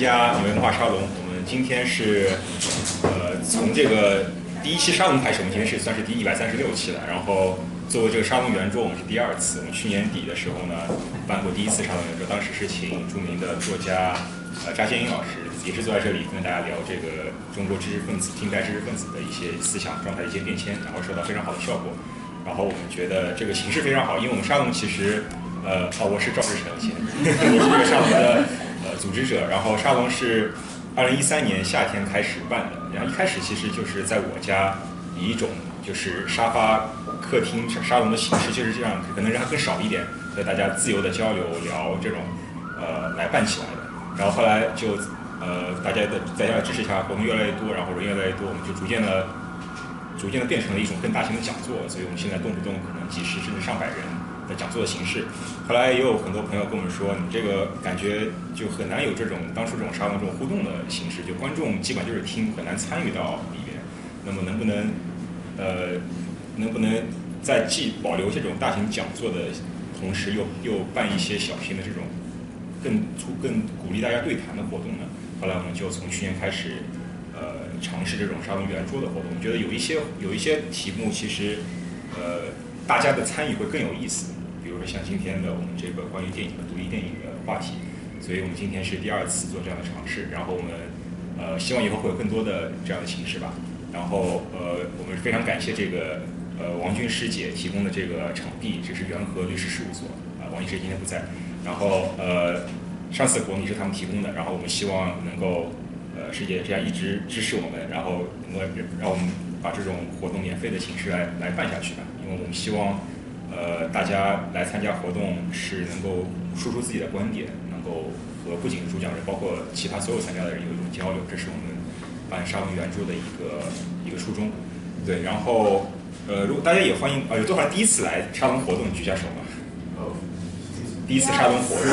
参加纽约文化沙龙。我们今天是，呃，从这个第一期沙龙开始，我们今天是算是第一百三十六期了。然后作为这个沙龙圆桌，我们是第二次。我们去年底的时候呢，办过第一次沙龙圆桌，当时是请著名的作家呃扎先英老师，也是坐在这里跟大家聊这个中国知识分子、近代知识分子的一些思想状态的一些变迁，然后受到非常好的效果。然后我们觉得这个形式非常好，因为我们沙龙其实。呃，哦，我是赵志成，我是这个沙龙的呃组织者。然后沙龙是二零一三年夏天开始办的，然后一开始其实就是在我家以一种就是沙发客厅沙龙的形式，就是这样，可能人还更少一点，和大家自由的交流聊这种呃来办起来的。然后后来就呃大家的大家的支持下，活动越来越多，然后人越来越多，我们就逐渐的逐渐的变成了一种更大型的讲座。所以我们现在动不动可能几十甚至上百人。讲座的形式，后来也有很多朋友跟我们说，你这个感觉就很难有这种当初这种沙龙这种互动的形式，就观众基本就是听，很难参与到里边。那么能不能，呃，能不能在既保留这种大型讲座的同时，又又办一些小型的这种更促更鼓励大家对谈的活动呢？后来我们就从去年开始，呃，尝试这种沙龙圆桌的活动。我觉得有一些有一些题目，其实，呃，大家的参与会更有意思。比如说像今天的我们这个关于电影的独立电影的话题，所以我们今天是第二次做这样的尝试。然后我们呃希望以后会有更多的这样的形式吧。然后呃我们非常感谢这个呃王军师姐提供的这个场地，这是元和律师事务所啊。王医师今天不在。然后呃上次活动是他们提供的。然后我们希望能够呃师姐这样一直支持我们，然后能够让我们把这种活动免费的形式来来办下去吧。因为我们希望。呃，大家来参加活动是能够说出自己的观点，能够和不仅是主讲人，包括其他所有参加的人有一种交流，这是我们办沙龙圆桌的一个一个初衷。对，然后呃，如果大家也欢迎，啊，有多少人第一次来沙龙活动举下手吧。第一次沙龙活动。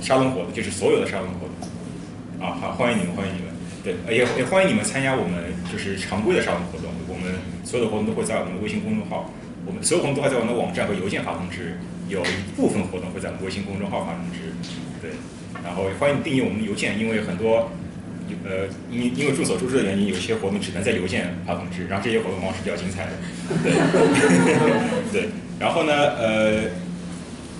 沙龙活动就是所有的沙龙活动。啊，好，欢迎你们，欢迎你们。对，也也欢迎你们参加我们就是常规的沙龙活动。我们所有的活动都会在我们的微信公众号。我们所有活动都会在我们的网站和邮件发通知，有一部分活动会在微信公众号发通知，对，然后欢迎订阅我们的邮件，因为很多，呃，因因为众所周知的原因，有些活动只能在邮件发通知，然后这些活动往往是比较精彩的，对，对，然后呢，呃，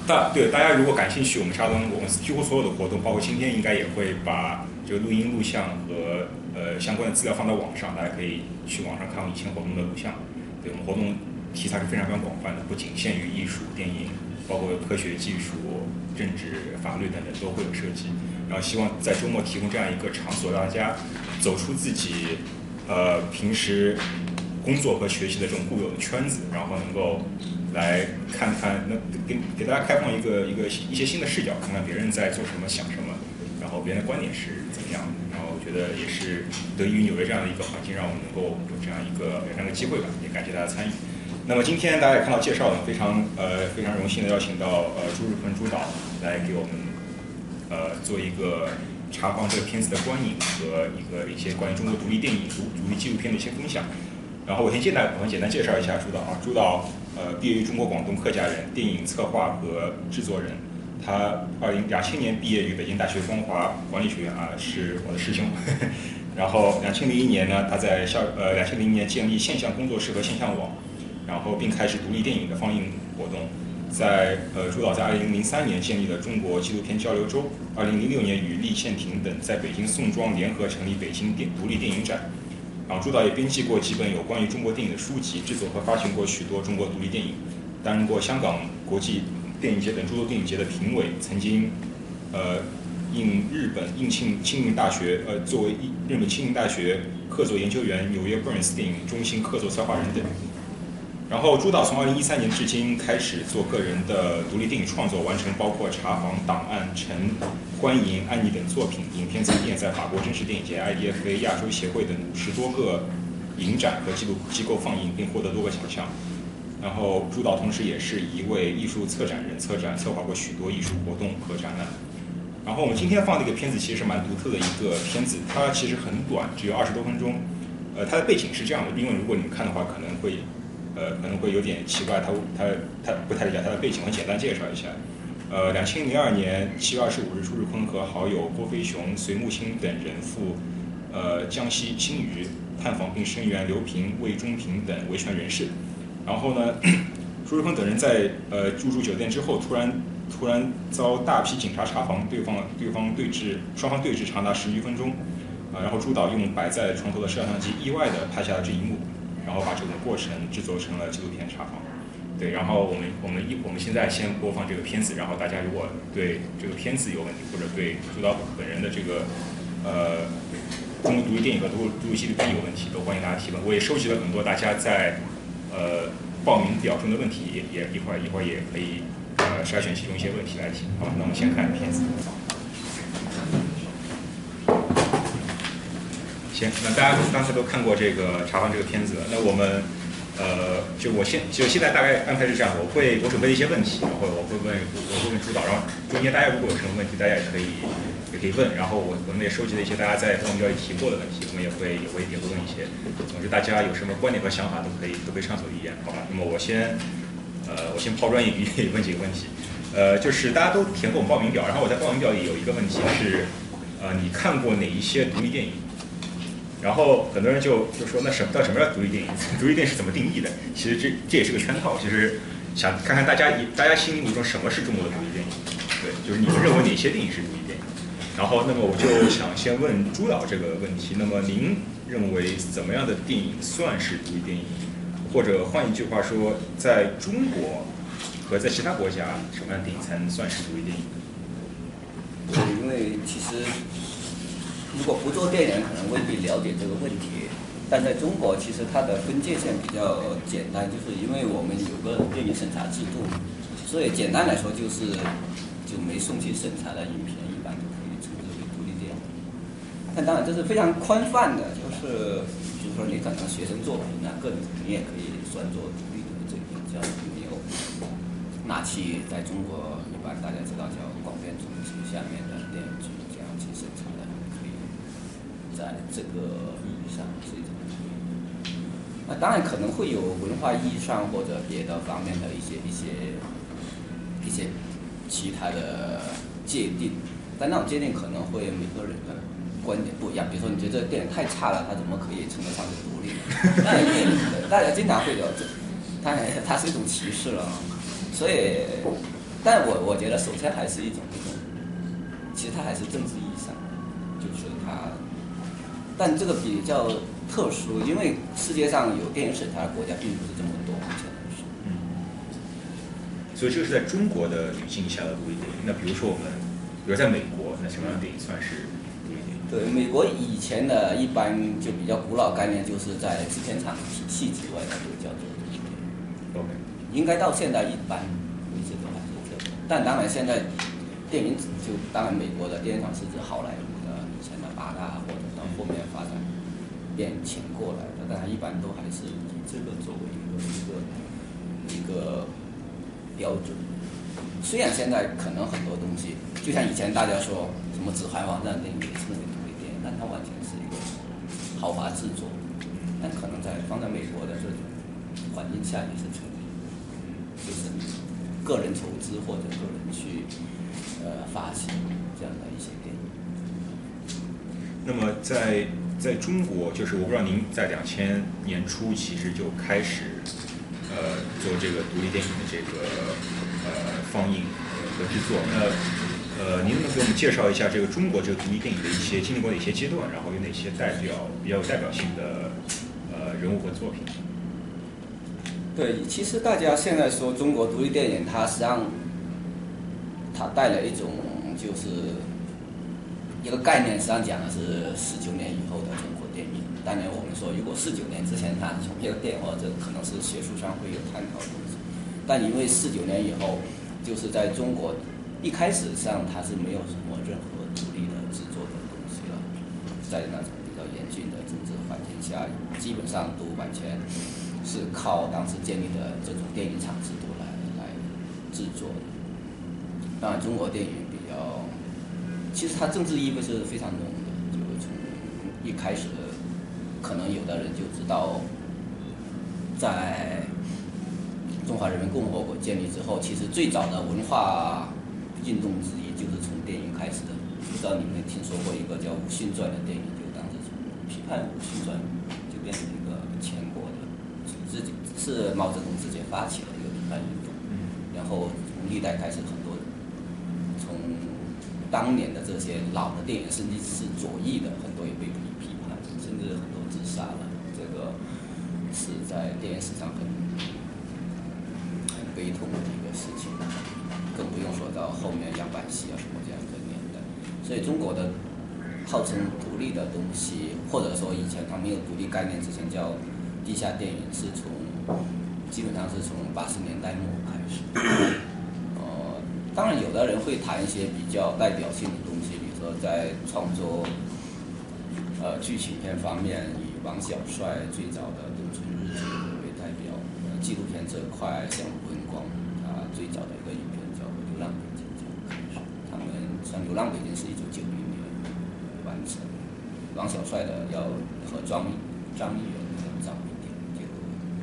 大对大家如果感兴趣，我们沙龙我们几乎所有的活动，包括今天应该也会把这个录音录像和呃相关的资料放到网上，大家可以去网上看我们以前活动的录像，对我们活动。题材是非常非常广泛的，不仅限于艺术、电影，包括科学技术、政治、法律等等都会有涉及。然后希望在周末提供这样一个场所，让大家走出自己呃平时工作和学习的这种固有的圈子，然后能够来看看，那给给大家开放一个一个一些新的视角，看看别人在做什么、想什么，然后别人的观点是怎么样。然后我觉得也是得益于纽约这样的一个环境，让我们能够有这样一个有这样的机会吧。也感谢大家参与。那么今天大家也看到介绍了，非常呃非常荣幸的邀请到呃朱日坤朱导来给我们呃做一个查访这个片子的观影和一个一些关于中国独立电影独独立纪录片的一些分享。然后我先简单我们简单介绍一下朱导啊，朱导呃毕业于中国广东客家人，电影策划和制作人。他二零两千年毕业于北京大学光华管理学院啊，是我的师兄。然后两千零一年呢，他在校呃两千零一年建立现象工作室和现象网。然后并开始独立电影的放映活动，在呃朱导在二零零三年建立了中国纪录片交流周，二零零六年与厉宪庭等在北京宋庄联合成立北京电独立电影展，然后朱导也编辑过几本有关于中国电影的书籍，制作和发行过许多中国独立电影，担任过香港国际电影节等诸多电影节的评委，曾经呃应日本应庆庆应大学呃作为日本庆应大学客座研究员，纽约 Burns 电影中心客座策划人等。然后朱导从二零一三年至今开始做个人的独立电影创作，完成包括《查房》《档案》《陈》《欢迎》《安妮》等作品。影片曾经在法国真实电影节、IDFA 亚洲协会等五十多个影展和纪录机构放映，并获得多个奖项。然后朱导同时也是一位艺术策展人，策展策划过许多艺术活动和展览。然后我们今天放的一个片子其实是蛮独特的一个片子，它其实很短，只有二十多分钟。呃，它的背景是这样的，因为如果你们看的话，可能会。呃，可能会有点奇怪，他他他不太理解他的背景，我简单介绍一下。呃，两千零二年七月二十五日，朱日坤和好友郭飞雄、隋木青等人赴呃江西青屿探访并声援刘平、魏忠平等维权人士。然后呢，朱日坤等人在呃入住酒店之后，突然突然遭大批警察查房，对方对方对峙，双方对峙长达十余分钟。啊，然后朱导用摆在床头的摄像机意外的拍下了这一幕，然后把整个过程制作成了纪录片查房。对，然后我们我们一我们现在先播放这个片子，然后大家如果对这个片子有问题，或者对朱导本人的这个呃中国独立电影和独独立纪录片有问题，都欢迎大家提问。我也收集了很多大家在呃报名表中的问题，也也一会儿一会儿也可以呃筛选其中一些问题来提。好，那我们先看片子。行，那大家刚才都看过这个查房这个片子了，那我们，呃，就我现就现在大概安排是这样，我会我准备一些问题，然后我会问我会问主导，然后中间大家如果有什么问题，大家也可以也可以问，然后我我们也收集了一些大家在报名表里提过的问题，我们也会也会也会问一些，总之大家有什么观点和想法都可以都可以畅所欲言，好吧？那么我先，呃，我先抛砖引玉问几个问题，呃，就是大家都填过我们报名表，然后我在报名表里有一个问题是，呃，你看过哪一些独立电影？然后很多人就就说，那什么叫什么叫独立电影？独立电影是怎么定义的？其实这这也是个圈套。其实想看看大家大家心目中什么是中国的独立电影？对，就是你们认为哪些电影是独立电影？然后，那么我就想先问朱导这个问题。那么您认为怎么样的电影算是独立电影？或者换一句话说，在中国和在其他国家，什么样的电影才能算是独立电影？对，因为其实。如果不做电影，可能未必了解这个问题。但在中国，其实它的分界线比较简单，就是因为我们有个电影审查制度，所以简单来说就是，就没送去审查的影片一般都可以称之为独立电影。但当然这是非常宽泛的，就是比如说你可能学生作品，啊个人你也可以算作独立的这种，叫没有纳期在中国一般大家知道叫广电总局下面的电影局。在这个意义上是一种，那当然可能会有文化意义上或者别的方面的一些一些一些其他的界定，但那种界定可能会每个人的观点不一样。比如说，你觉得这个电影太差了，它怎么可以称得上是独立？那大家经常会有这，它它是一种歧视了。所以，但我我觉得首先还是一种一种，其实它还是政治意义上，就是它。但这个比较特殊，因为世界上有电影审查的国家并不是这么多，目前来说。嗯。所以这个是在中国的语境下的独立电影。那比如说我们，比如在美国，那什么样的电影算是独立电影？对，美国以前的一般就比较古老概念，就是在制片厂体系之外它就叫做独立电影。OK。应该到现在一般为止都还是这样。但当然现在电影就当然美国的电影厂是指好莱坞。后面发展变迁过来的，但一般都还是以这个作为一个一个一个标准。虽然现在可能很多东西，就像以前大家说什么《指环王》这样电影也称为独立电影，但它完全是一个豪华制作。但可能在放在美国的这种环境下也是成立，就是个人筹资或者个人去呃发行这样的一些。那么在在中国，就是我不知道您在两千年初其实就开始，呃，做这个独立电影的这个呃放映和制作。那呃，您能给我们介绍一下这个中国这个独立电影的一些经历过的一些阶段，然后有哪些代表比较有代表性的呃人物和作品？对，其实大家现在说中国独立电影，它实际上它带了一种就是。一个概念实际上讲的是四九年以后的中国电影。当年我们说，如果四九年之前它从一个电影，或者可能是学术上会有探讨的东西。但因为四九年以后，就是在中国一开始上它是没有什么任何独立的制作的东西了，在那种比较严峻的政治环境下，基本上都完全是靠当时建立的这种电影厂制度来来制作的。当然，中国电影比较。其实它政治意味是非常浓的，就从一开始，可能有的人就知道，在中华人民共和国建立之后，其实最早的文化运动之一，就是从电影开始的。不知道你们听说过一个叫《武训传》的电影，就当时从批判武训传就变成一个全国的，自己是毛泽东直接发起了一个批判运动，然后从历代开始，很多从当年的这些老的电影，甚至是左翼的，很多也被批判，甚至很多自杀了。这个是在电影史上很很悲痛的一个事情，更不用说到后面样板戏啊什么这样的年代。所以中国的号称独立的东西，或者说以前它没有独立概念之前叫地下电影，是从基本上是从八十年代末开始。当然有的人会谈一些比较代表性的东西，比如说在创作呃剧情片方面，以王小帅最早的《冬春日记》为代表；纪录片这块，像吴文光他最早的一个影片叫《流浪北京》这样开始。他们像《流浪北京》是一九九零年完成，王小帅的要和张张一元要早一点，就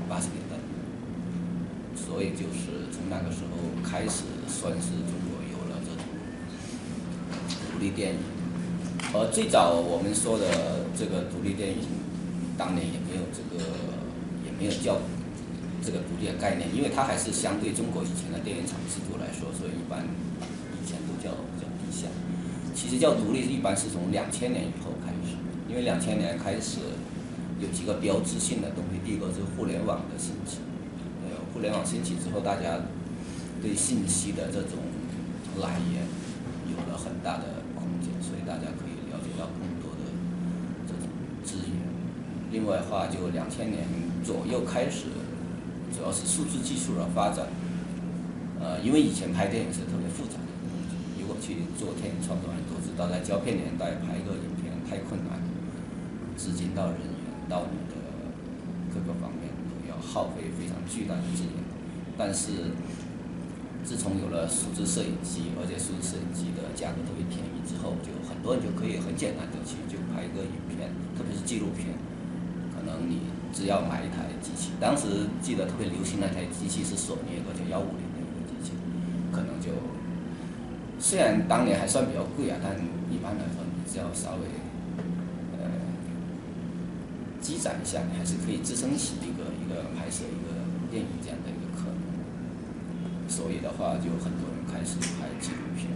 八十年代。所以就是从那个时候开始，算是中国有了这种独立电影。而最早我们说的这个独立电影，当年也没有这个，也没有叫这个独立的概念，因为它还是相对中国以前的电影厂制度来说，所以一般以前都叫叫地下。其实叫独立，一般是从两千年以后开始，因为两千年开始有几个标志性的东西，第一个是互联网的兴起，呃，互联网兴起之后，大家对信息的这种来源有了很大的空间，所以大家可以了解到更多的这种资源。另外的话，就两千年左右开始，主要是数字技术的发展。呃，因为以前拍电影是特别复杂的东西，如果去做电影创作人都知道，在胶片年代拍一个影片太困难，资金到人员到你的各个方面都要耗费非常巨大的资源。但是自从有了数字摄影机，而且数字摄影机的价格特别便宜之后，就很多人就可以很简单的去就拍一个影片，特别是纪录片。可能你只要买一台机器，当时记得特别流行那台机器是索尼一个叫幺五零的一个机器，可能就虽然当年还算比较贵啊，但一般来说你只要稍微呃积攒一下，你还是可以支撑起一个一个拍摄一个电影这样的。所以的话，就很多人开始拍纪录片。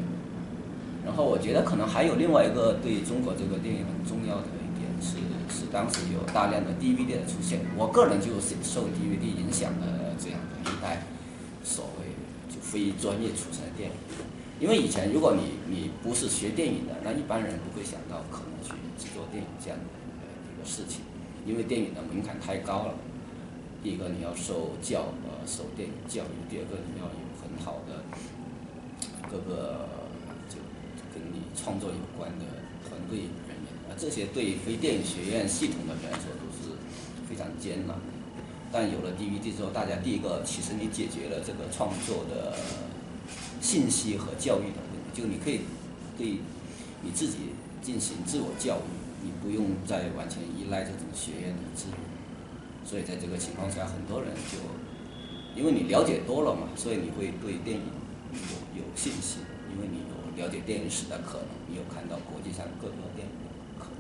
然后我觉得可能还有另外一个对中国这个电影很重要的一点是，是当时有大量的 DVD 的出现。我个人就是受 DVD 影响的这样的一代所谓就非专业出身的电影。因为以前如果你你不是学电影的，那一般人不会想到可能去制作电影这样的一个事情，因为电影的门槛太高了。第一个你要受教呃受电影教育，第二个你要好的各个就跟你创作有关的团队人员啊，这些对非电影学院系统的人来说都是非常艰难的。但有了 DVD 之后，大家第一个其实你解决了这个创作的信息和教育的问题，就你可以对你自己进行自我教育，你不用再完全依赖这种学院的资源。所以在这个情况下，很多人就因为你了解多了嘛，所以你会对电影有有信心，因为你有了解电影史的可能，你有看到国际上各个电影的可能。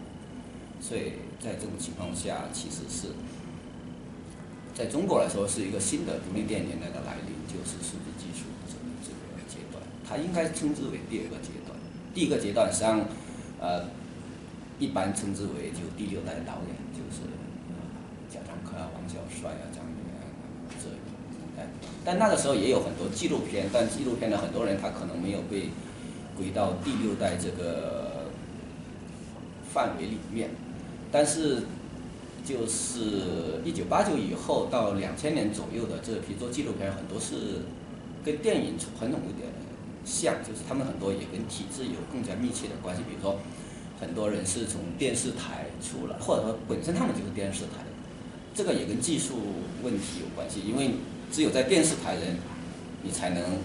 所以在这种情况下，其实是在中国来说是一个新的独立电影年代的来临，就是数字技术这个这个阶段，它应该称之为第二个阶段。第一个阶段实际上，呃，一般称之为就第六代导演，就是贾樟柯啊、王小帅啊、张元啊这但那个时候也有很多纪录片，但纪录片的很多人他可能没有被归到第六代这个范围里面，但是。就是一九八九以后到两千年左右的这批做纪录片，很多是跟电影传统有点像，就是他们很多也跟体制有更加密切的关系。比如说，很多人是从电视台出来，或者说本身他们就是电视台，这个也跟技术问题有关系，因为只有在电视台人，你才能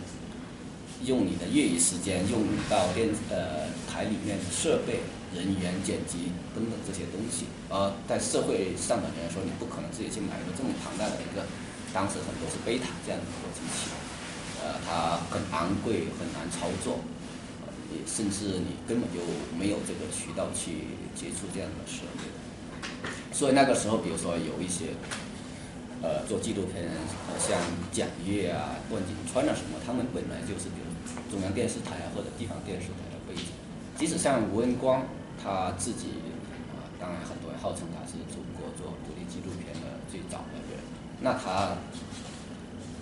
用你的业余时间用到电呃台里面的设备。人员剪辑等等这些东西，而在社会上的人说，你不可能自己去买一个这么庞大的一个，当时很多是贝塔这样的一个机器，呃，它很昂贵，很难操作，呃，也甚至你根本就没有这个渠道去接触这样的设备。所以那个时候，比如说有一些呃做纪录片人，像蒋越啊、段景川啊什么，他们本来就是比如中央电视台啊或者地方电视台的背景。即使像吴恩光他自己啊，当然很多人号称他是中国做独立纪录片的最早的人，那他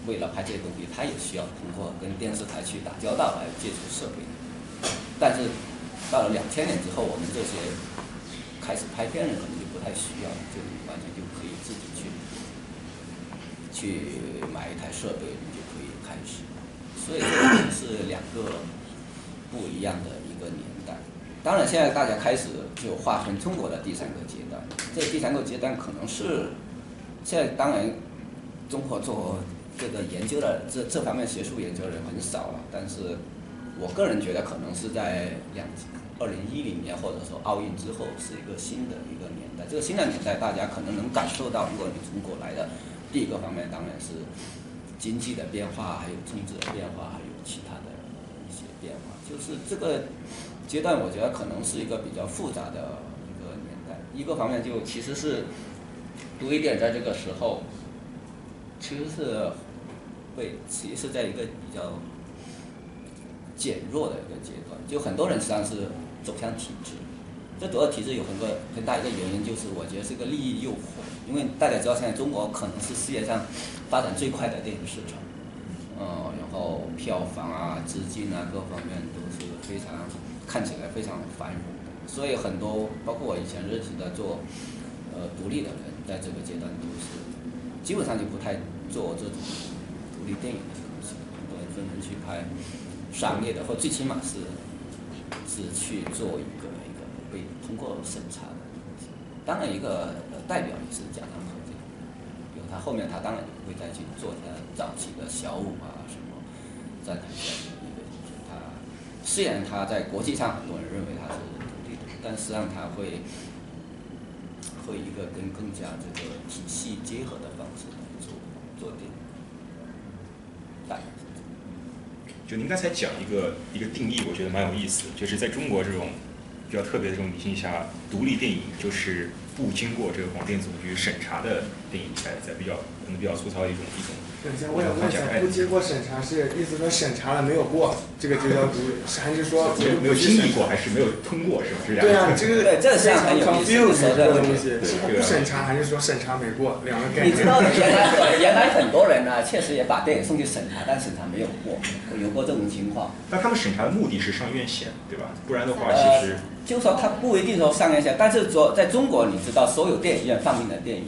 为了拍这些东西，他也需要通过跟电视台去打交道来接触设备。但是到了两千年之后，我们这些开始拍片人可能就不太需要，就你完全就可以自己去去买一台设备，你就可以开始。所以这是两个不一样的一个年代。当然，现在大家开始就划分中国的第三个阶段，这第三个阶段可能是现在当然中国做这个研究的这这方面学术研究的人很少了，但是我个人觉得可能是在两二零一零年或者说奥运之后是一个新的一个年代。这个新的年代，大家可能能感受到，如果你从国来的，第一个方面当然是经济的变化，还有政治的变化，还有其他的一些变化。就是这个阶段，我觉得可能是一个比较复杂的一个年代。一个方面就其实是多一点在这个时候，其实是会其实是在一个比较减弱的一个阶段，就很多人实际上是走向体制。这主要体制有很多很大一个原因，就是我觉得是个利益诱惑。因为大家知道，现在中国可能是世界上发展最快的电影市场，嗯，然后票房啊、资金啊各方面都是非常看起来非常繁荣的。所以很多包括我以前认识的做呃独立的人，在这个阶段都是基本上就不太做这种独立电影的东西，很多人纷纷去拍商业的，或最起码是是去做一个通过审查的。当然，一个代表也是贾樟柯这个，比如他后面他当然也会再去做他早期的小五啊什么站台上的一个他虽然他在国际上很多人认为他是独立的，但实际上他会会一个跟更加这个体系结合的方式来做做电影，大概是这样。就您刚才讲一个一个定义，我觉得蛮有意思，就是在中国这种比较特别的这种语境下，独立电影就是不经过这个广电总局审查的电影，才才比较可能比较粗糙的一种一种等一下，我想问一下，不经过审查是意思说审查了没有过，这个就叫独立，还是说没有没有经历过，还是没有通过，是吧？是这样。对啊，这个对这个是非常很有意思个东西，是不审查还是说审查没过，两个概念。你知道原来原来很多人呢，确实也把电影送去审查，但审查没有过，有过这种情况。但他们审查的目的是上院线，对吧？不然的话，其呃实，就说他不一定说上院线，但是说在中国，你知道所有电影院放映的电影，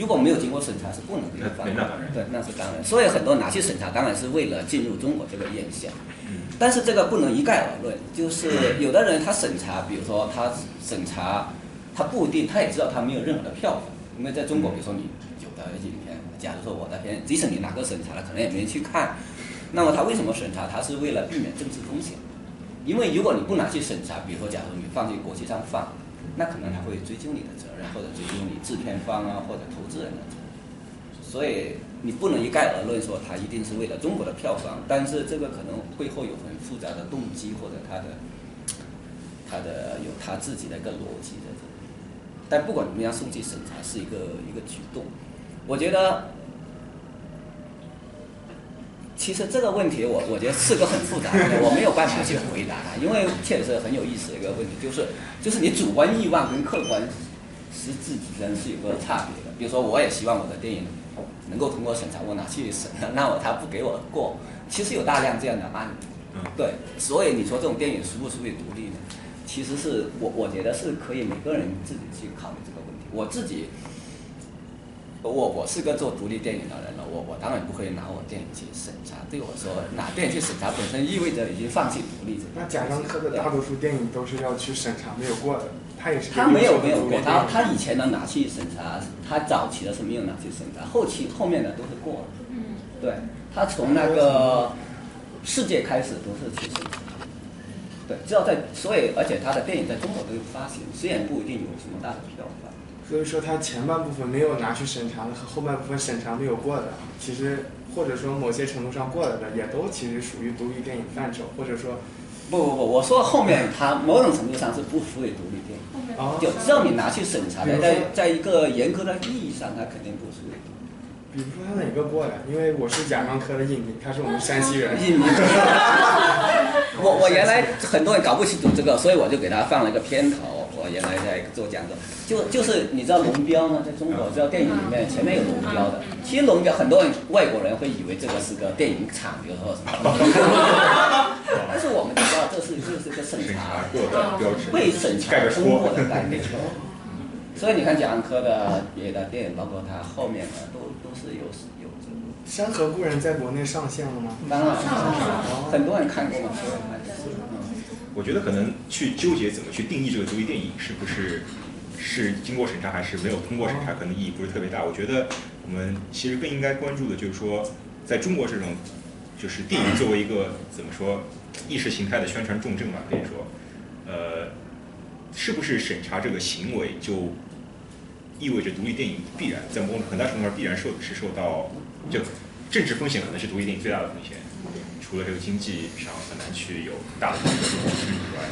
如果没有经过审查是不能给你放的。对，那是当然。所以很多拿去审查，当然是为了进入中国这个院线。嗯，但是这个不能一概而论，就是有的人他审查，比如说他审查，他不一定，他也知道他没有任何的票房，因为在中国，比如说你有的影片，假如说我的片，即使你哪个审查了，可能也没人去看，那么他为什么审查？他是为了避免政治风险，因为如果你不拿去审查，比如说假如你放进国际上放，那可能他会追究你的责任，或者追究你制片方啊或者投资人的责任。所以你不能一概而论说他一定是为了中国的票房，但是这个可能背后有很复杂的动机或者他的他的有他自己的一个逻辑在这里。但不管怎么样，送去审查是一个一个举动。我觉得，其实这个问题我我觉得是个很复杂的，我没有办法去回答它，因为确实是很有意思的一个问题，就是就是你主观欲望跟客观实质之间是有个差别的。比如说，我也希望我的电影能够通过审查，我拿去审，那我他不给我过，其实有大量这样的案例。嗯对，所以你说这种电影属不属于独立呢？其实是我我觉得是可以每个人自己去考虑这个问题。我自己，我我是个做独立电影的人了，我我当然不会拿我电影去审查。对我说，拿电影去审查本身意味着已经放弃独立这个。那贾樟柯的大多数电影都是要去审查没有过的，他也是他没有没有过，他他他以前能拿去审查，他早期的是没有拿去审查，后期后面的都是过了。嗯，对，他从那个世界开始都是去审查。对，只要在，所以而且他的电影在中国都有发行，虽然不一定有什么大的票房。所以说它前半部分没有拿去审查的和后半部分审查没有过的，其实或者说某些程度上过了的，也都其实属于独立电影范畴，或者说不不不，我说后面它某种程度上是不属于独立电影，啊，就只要你拿去审查的，在在一个严格的意义上，它肯定不属于独立。比如说他哪个过的？因为我是甲状科的印迷，他是我们山西人。印迷。我我原来很多人搞不清楚这个，所以我就给他放了一个片头。我原来在做讲座，就就是你知道龙标呢，在中国知道电影里面前面有龙标的。其实龙标很多人外国人会以为这个是个电影厂，比如说什么。但是我们知道这是就是个审审查查过的标志，被审查通过。的概念。所以你看贾樟柯的别的电影，包括他后面的，都都是有有这个。山河故人在国内上线了吗？当然，很多人看过嘛。我觉得可能去纠结怎么去定义这个独立电影是不是是经过审查还是没有通过审查，可能意义不是特别大。我觉得我们其实更应该关注的就是说，在中国这种就是电影作为一个怎么说意识形态的宣传重镇吧，可以说，呃，是不是审查这个行为就意味着独立电影必然在某种很大程度上必然受是受到就政治风险可能是独立电影最大的风险。除了这个经济上很难去有大的投资以外，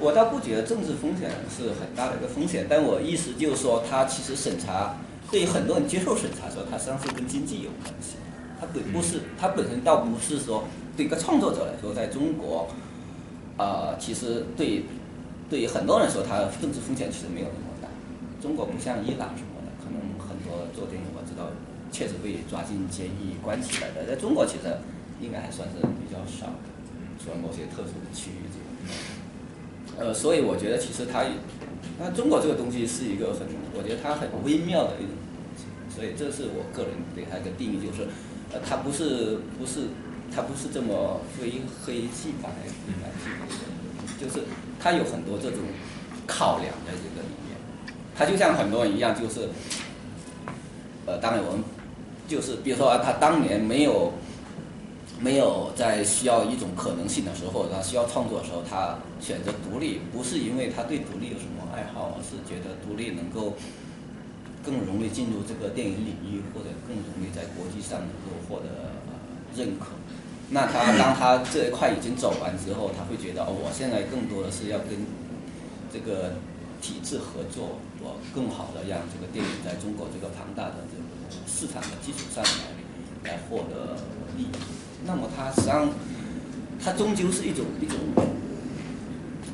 我倒不觉得政治风险是很大的一个风险，但我意思就是说，它其实审查对于很多人接受审查的时候，它实际上是跟经济有关系。它本不是，它本身倒不是说对一个创作者来说，在中国，呃，其实对对于很多人说，它政治风险其实没有那么大。中国不像伊朗什么的，可能很多做电影我知道确实被抓进监狱关起来的，在中国其实。应该还算是比较少的，除了某些特殊的区域这个。呃，所以我觉得其实它，那中国这个东西是一个很，我觉得它很微妙的一种东西，所以这是我个人对它一个定义，就是，呃，它不是不是它不是这么非黑即白，就是它有很多这种考量在这个里面，它就像很多人一样，就是，呃，当然我们就是比如说啊他当年没有。没有在需要一种可能性的时候，他需要创作的时候，他选择独立，不是因为他对独立有什么爱好，而是觉得独立能够更容易进入这个电影领域，或者更容易在国际上能够获得认可。那他当他这一块已经走完之后，他会觉得哦，我现在更多的是要跟这个体制合作，我更好的让这个电影在中国这个庞大的这个市场的基础上来来获得利益。那么它实际上，它终究是一种一种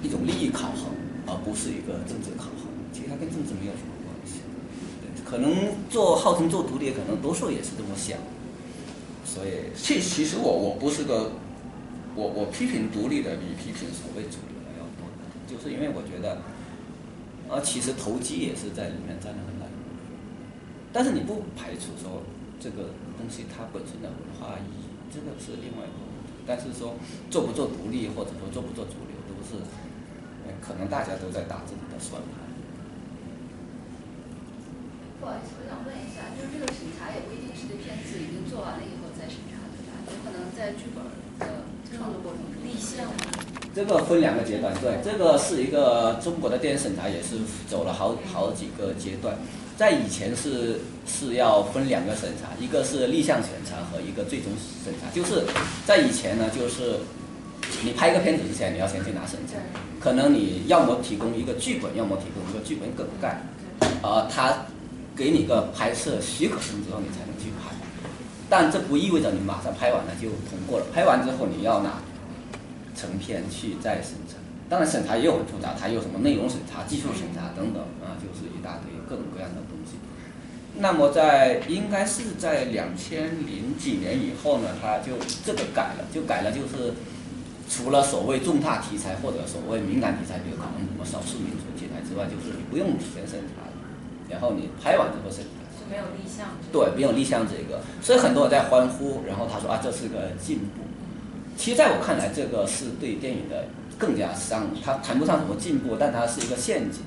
一种利益考核，而不是一个政治考核。其实它跟政治没有什么关系。可能做号称做独立，可能多数也是这么想。所以，其其实我我不是个，我我批评独立的比批评所谓主流的要多，就是因为我觉得，呃，其实投机也是在里面占了很大的。但是你不排除说这个东西它本身的文化意义。这个是另外一个问题，但是说做不做独立，或者说做不做主流，都是，可能大家都在打自己的算盘。不好意思，我想问一下，就是这个审查也不一定是对片子已经做完了以后再审查，对吧？有可能在剧本的创作过程中立项。这个分两个阶段，对，这个是一个中国的电影审查，也是走了好好几个阶段。在以前是是要分两个审查，一个是立项审查和一个最终审查。就是在以前呢，就是你拍一个片子之前，你要先去拿审查，可能你要么提供一个剧本，要么提供一个剧本梗概，呃，他给你个拍摄许可证之后，你才能去拍。但这不意味着你马上拍完了就通过了，拍完之后你要拿成片去再审查。当然审查也有很复杂，它有什么内容审查、技术审查等等啊，就是各种各样的东西。那么在应该是在两千零几年以后呢，他就这个改了，就改了，就是除了所谓重大题材或者所谓敏感题材，比如可能什么少数民族题材之外，就是你不用先审查，然后你拍完之后审查。就没有立项。对，没有立项这个，所以很多人在欢呼，然后他说啊，这是个进步。其实在我看来，这个是对电影的更加伤，它谈不上什么进步，但它是一个陷阱。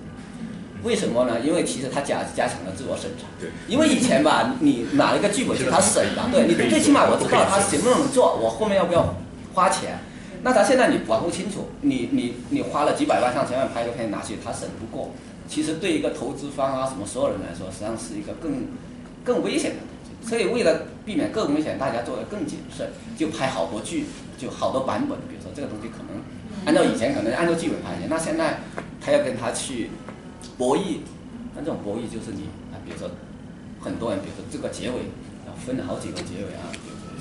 为什么呢？因为其实他加加强了自我审查。对。因为以前吧，你拿了一个剧本去他审的，对你最起码我知道他行不能做，我后面要不要花钱？那他现在你管不清楚，你你你花了几百万上千万拍个片拿去，他审不过，其实对一个投资方啊什么所有人来说，实际上是一个更更危险的东西。所以为了避免更危险，大家做的更谨慎，就拍好多剧，就好多版本。比如说这个东西可能按照以前可能按照剧本拍的，那现在他要跟他去博弈，那这种博弈就是你啊，比如说很多人，比如说这个结尾要分了好几个结尾啊，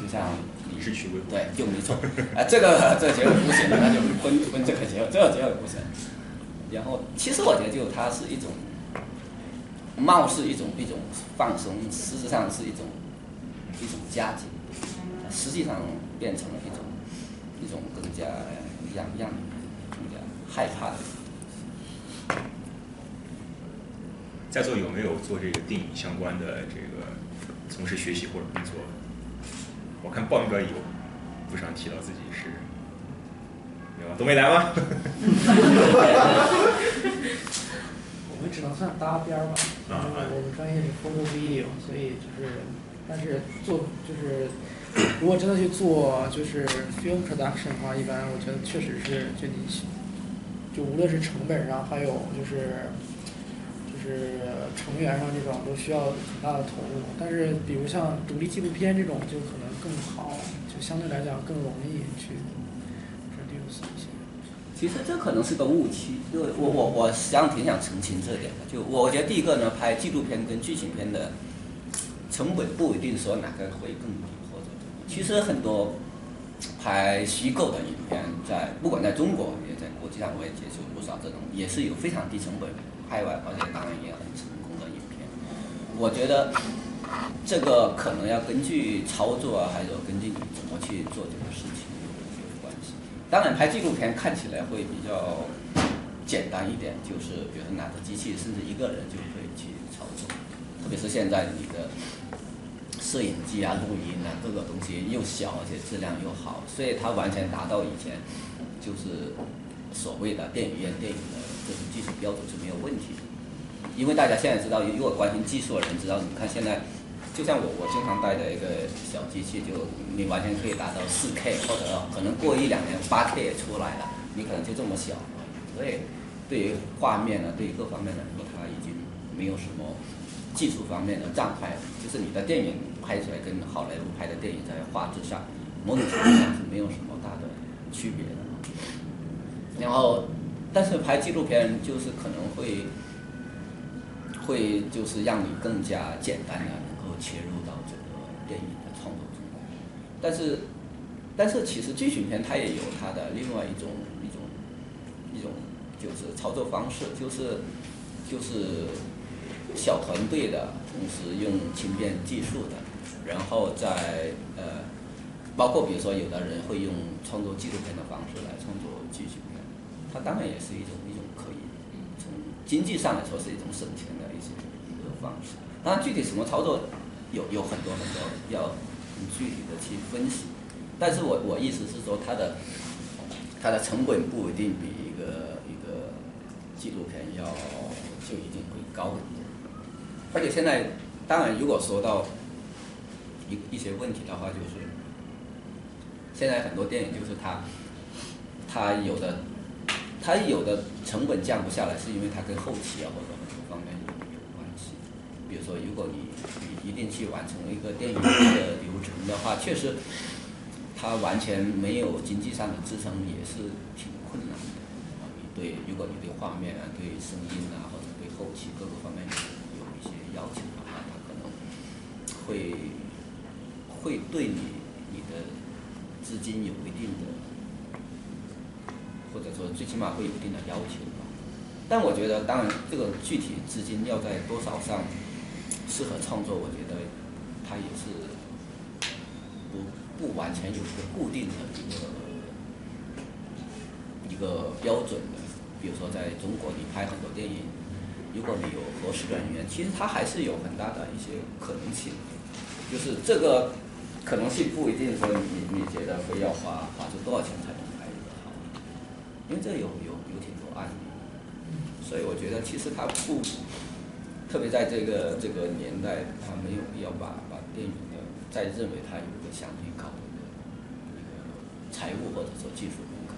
就像。你是曲威对，就没错。啊，这个这个结尾不行，那就分分这个结尾，这个结尾不行。然后，其实我觉得就它是一种，貌似一种一种放松，实质上是一种一种加紧，实际上变成了一种一种更加让让你更加害怕的。在座有没有做这个电影相关的这个从事学习或者工作？我看报名表有不少提到自己是，有吗？都没来吗？我们只能算搭边儿吧。啊我们专业是 photo video，所以就是，但是做就是，如果真的去做就是 film production 的话，一般我觉得确实是就你，就无论是成本上，还有就是。是成员上这种都需要很大的投入，但是比如像独立纪录片这种就可能更好，就相对来讲更容易去 produce 一些。其实这可能是个误区，因为我我我实际上挺想澄清这点的。就我觉得第一个呢，拍纪录片跟剧情片的成本不一定说哪个会更低或者怎么。其实很多拍虚构的影片，在不管在中国也在国际上，我也接触不少这种，也是有非常低成本的。拍完，而且当然也很成功的影片。我觉得这个可能要根据操作啊，还有根据你怎么去做这个事情有关系。当然，拍纪录片看起来会比较简单一点，就是比如说拿着机器，甚至一个人就可以去操作。特别是现在你的摄影机啊、录音啊，各个东西又小，而且质量又好，所以它完全达到以前就是所谓的电影院电影的。这种技术标准是没有问题的，因为大家现在知道，如果关心技术的人知道，你看现在，就像我我经常带的一个小机器，就你完全可以达到四 K，或者可能过一两年八 K 也出来了，你可能就这么小，所以对于画面呢，对于各方面来说，它已经没有什么技术方面的障碍，就是你的电影拍出来跟好莱坞拍的电影在画质上，某种程度上是没有什么大的区别的，然后。但是拍纪录片就是可能会，会就是让你更加简单的能够切入到这个电影的创作中。但是，但是其实剧情片它也有它的另外一种一种一种就是操作方式，就是就是小团队的，同时用轻便技术的，然后在呃，包括比如说有的人会用创作纪录片的方式来创作剧情。它当然也是一种一种可以从经济上来说是一种省钱的一些一个方式。当然，具体什么操作有有很多很多要很具体的去分析。但是我我意思是说，它的它的成本不一定比一个一个纪录片要就一定会高很多。而且现在，当然如果说到一一些问题的话，就是现在很多电影就是它它有的。它有的成本降不下来，是因为它跟后期啊或者很多方面有有关系。比如说，如果你你一定去完成一个电影的流程的话，确实，它完全没有经济上的支撑也是挺困难的。啊，你对，如果你对画面啊、对声音啊或者对后期各个方面有一些要求的话，它可能会会对你你的资金有一定的。或者说最起码会有一定的要求吧，但我觉得当然这个具体资金要在多少上适合创作，我觉得它也是不不完全有一个固定的一个一个标准的。比如说在中国，你拍很多电影，如果你有合适的人员，其实它还是有很大的一些可能性。就是这个可能性不一定说你你觉得会要花花出多少钱才。因为这有有有挺多案例，所以我觉得其实他不，特别在这个这个年代，他没有必要把把电影的再认为它有一个相对高的一个一个财务或者说技术门槛。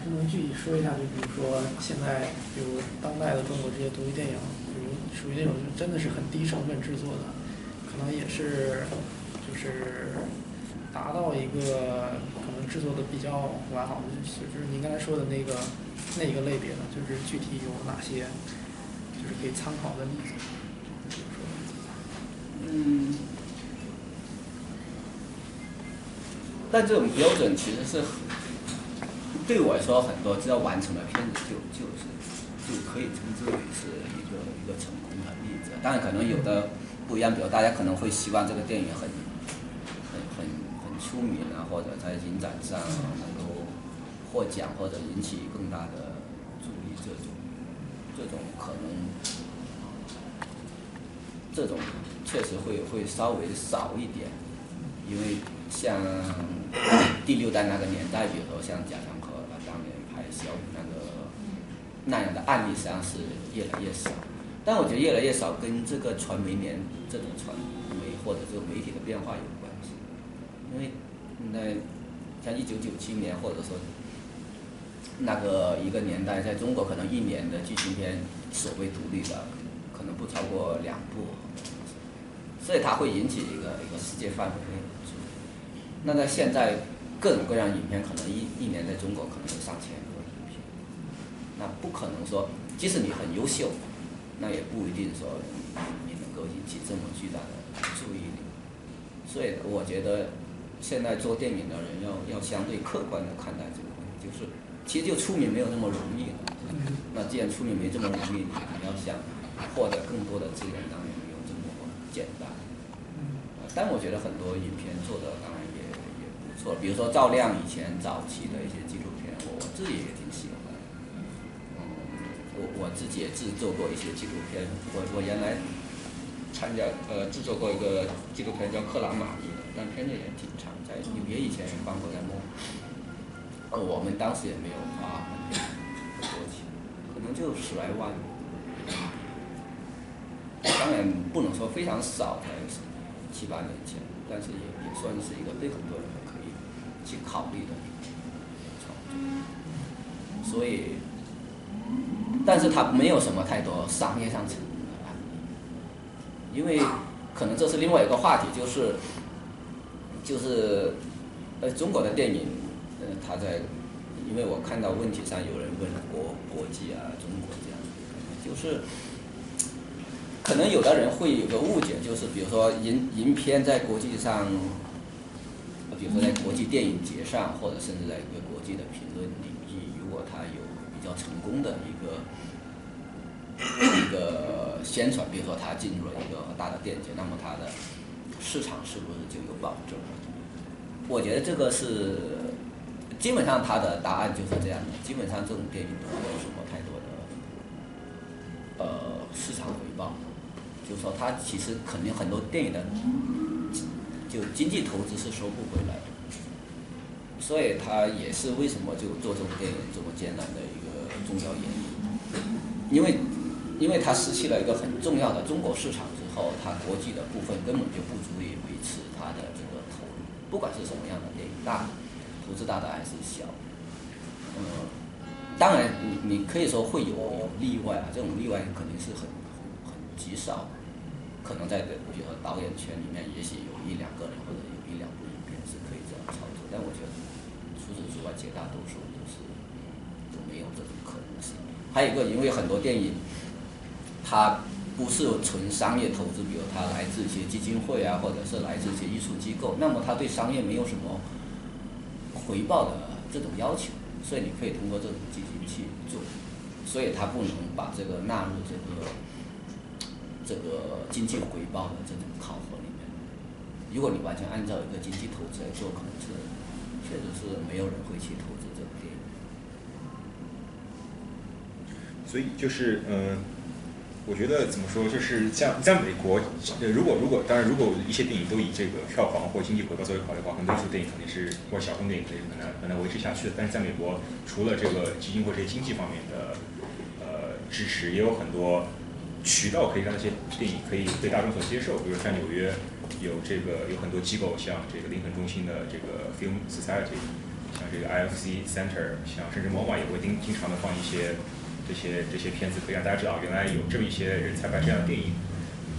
师能具体说一下，就比如说现在，比如当代的中国这些独立电影，比如属于那种真的是很低成本制作的，可能也是就是达到一个制作的比较完好的，就是就是您刚才说的那个那一个类别的，就是具体有哪些就是可以参考的例子，嗯，但这种标准其实是对我来说，很多只要完成的片子就就是就可以称之为是一个一个成功的例子。当然，可能有的不一样，比如大家可能会希望这个电影很出名啊，或者在影展上能够获奖或者引起更大的注意，这种这种可能这种确实会会稍微少一点，因为像第六代那个年代，比如说像贾樟柯他当年拍小雨那个那样的案例，实际上是越来越少。但我觉得越来越少跟这个传媒年这种传媒或者这个媒体的变化有关，因为那像一九九七年或者说那个一个年代，在中国可能一年的剧情片所谓独立的可能不超过两部，所以它会引起一个一个世界范围内的注。那在现在各种各样影片可能一一年在中国可能有上千部影片，那不可能说即使你很优秀，那也不一定说你能够引起这么巨大的注意力。所以我觉得现在做电影的人要要相对客观的看待这个问题，就是其实就出名没有那么容易了。那既然出名没这么容易，你你要想获得更多的资源，当然没有这么简单。呃但我觉得很多影片做的当然也也不错，比如说赵亮以前早期的一些纪录片，我我自己也挺喜欢的。嗯，我我自己也制作过一些纪录片，我我原来参加呃制作过一个纪录片叫《克拉玛丽》的，但片子也挺长，在纽约以前也帮过在摸。呃，我们当时也没有花很多钱，可能就十来万。当然不能说非常少，才七八年前，但是也也算是一个对很多人可以去考虑的创作。所以，但是它没有什么太多商业上成功的案例，因为可能这是另外一个话题，就是就是呃中国的电影，呃它在，因为我看到问题上有人问国国际啊中国这样，就是。可能有的人会有个误解，就是比如说影影片在国际上，比如说在国际电影节上，或者甚至在一个国际的评论领域，如果它有比较成功的一个一个宣传，比如说它进入了一个大的电影节，那么它的市场是不是就有保证？我觉得这个是基本上他的答案就是这样的，基本上这种电影都没有什么太多的呃市场回报。就是说，他其实肯定很多电影的就经济投资是收不回来的，所以他也是为什么就做这种电影这么艰难的一个重要原因。因为因为他失去了一个很重要的中国市场之后，他国际的部分根本就不足以，不管是什么样的电影，大投资大的还是小，嗯，当然你你可以说会有有例外啊，这种例外肯定是很很很极少。可能在比如说导演圈里面，也许有一两个人或者有一两部影片是可以这样操作，但我觉得除此之外，绝大多数都是都没有这种可能性。还有一个，因为很多电影它不是纯商业投资，比如它来自一些基金会啊，或者是来自一些艺术机构，那么它对商业没有什么回报的这种要求，所以你可以通过这种基金去做，所以它不能把这个纳入这个。这个经济回报的这种考核里面，如果你完全按照一个经济投资来做，可能是确实是没有人会去投资这个电影。所以就是嗯、呃，我觉得怎么说，就是像在美国，呃，如果如果当然，如果一些电影都以这个票房或经济回报作为考虑的话，很多艺术电影肯定是或小众电影肯定是很难很难维持下去的。但是在美国，除了这个基金或这些经济方面的呃支持，也有很多。渠道可以让这些电影可以被大众所接受，比如像纽约有这个有很多机构，像这个林肯中心的这个 Film Society，像这个 IFC Center，像甚至 MoMA 也会经经常的放一些这些这些片子，可以让大家知道原来有这么一些人才拍这样的电影。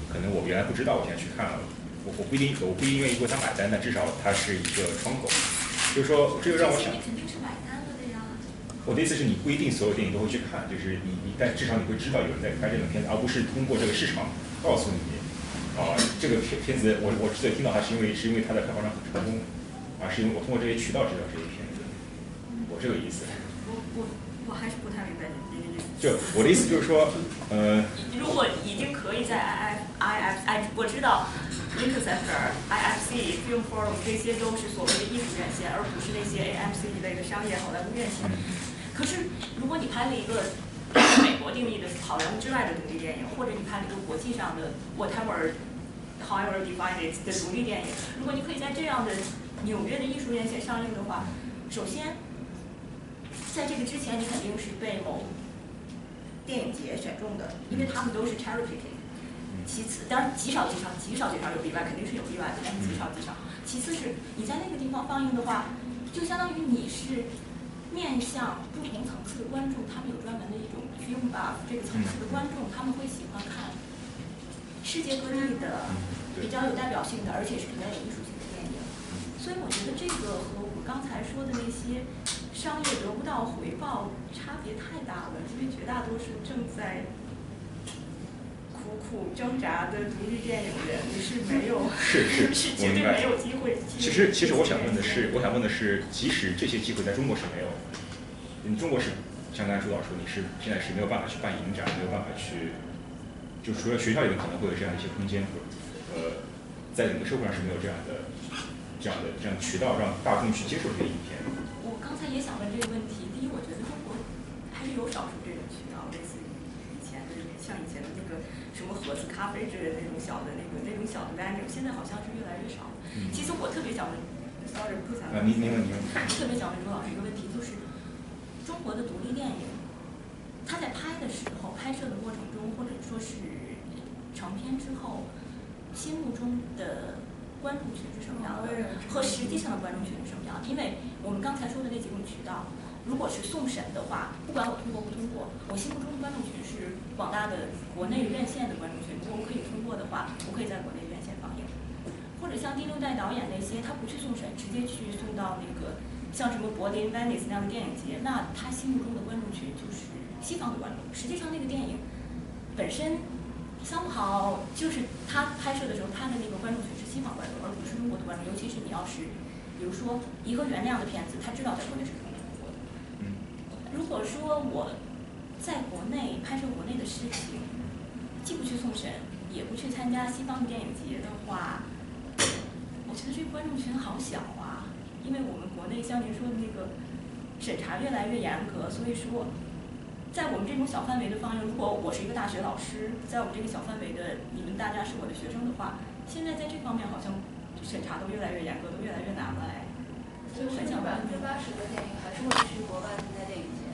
可能我原来不知道，我现在去看了，我我不一定我不一定愿意为他买单，但至少它是一个窗口。就是说，这个让我想，肯定是买单了的呀。我的意思是你不一定所有电影都会去看，就是你你但至少你会知道有人在拍这种片子，而不是通过这个市场告诉你，啊、这个片片子我我之所以听到它是因为是因为它的票房上很成功，啊是因为我通过这些渠道知道这些片子，我这个意思。我我我还是不太明白你。就我的意思就是说，呃，如果已经可以在 I F I F I 我知道 Interceptor、IFC、Film Forum 这些都是所谓的艺术院线，而不是那些 AMC 一类的商业好莱坞院线。可是如果你拍了一个美国定义的好莱坞之外的独立电影，或者你拍了一个国际上的 whatever however divided 的独立电影，如果你可以在这样的纽约的艺术院线上映的话，首先在这个之前你肯定是被某电影节选中的，因为他们都是 cherry picking。其次，当然极少极少极少极少有例外，肯定是有例外的，但是极少极少。其次是你在那个地方放映的话，就相当于你是面向不同层次的观众，他们有专门的一种 film buff 这个层次的观众，他们会喜欢看世界各地的比较有代表性的，而且是比较有艺术性的电影。所以我觉得这个和我们刚才说的那些商业得不到回报差别太大了，因为绝大多数正在苦苦挣扎的独立电影人是没有，是 是是绝对没有机会其实其实我想问的是，我想问的是，即使这些机会在中国是没有的，你中国是像刚才朱导说，你是现在是没有办法去办影展，没有办法去，就除了学校里面可能会有这样一些空间，呃，在整个社会上是没有这样的这样的这样渠道让大众去接受这些影片。也想问这个问题。第一，我觉得中国还是有少数这种渠道，类似于以前的像以前的那个什么盒子咖啡之类的那种小的那个那种小的 venue，现在好像是越来越少了。其实我特别想问，sorry 不想啊，您您问您问。特别想问周老师一个问题，就是中国的独立电影，它在拍的时候、拍摄的过程中，或者说是成片之后，心目中的观众群是什么样的，和实际上的观众群是什么样的？因为我们刚才说的那几种渠道，如果是送审的话，不管我通过不通过，我心目中的观众群是广大的国内院线的观众群。如果我可以通过的话，我可以在国内院线放映。或者像第六代导演那些，他不去送审，直接去送到那个像什么柏林、Venice 那样的电影节，那他心目中的观众群就是西方的观众。实际上那个电影本身，somehow 就是他拍摄的时候，他的那个观众群是西方观众，而不是中国的观众。尤其是你要是，比如说《颐和园》那样的片子，他知道在国内是不能通过的。如果说我在国内拍摄国内的事情，既不去送审，也不去参加西方的电影节的话，我觉得这个观众群好小啊，因为我们国内像您说的那个审查越来越严格，所以说，在我们这种小范围的放映，如果我是一个大学老师，在我们这个小范围的你们大家是我的学生的话，现在在这方面好像审查都越来越严格，都越来越难了哎。所以我很想百分之八十的电影还是会去国外参加电影节，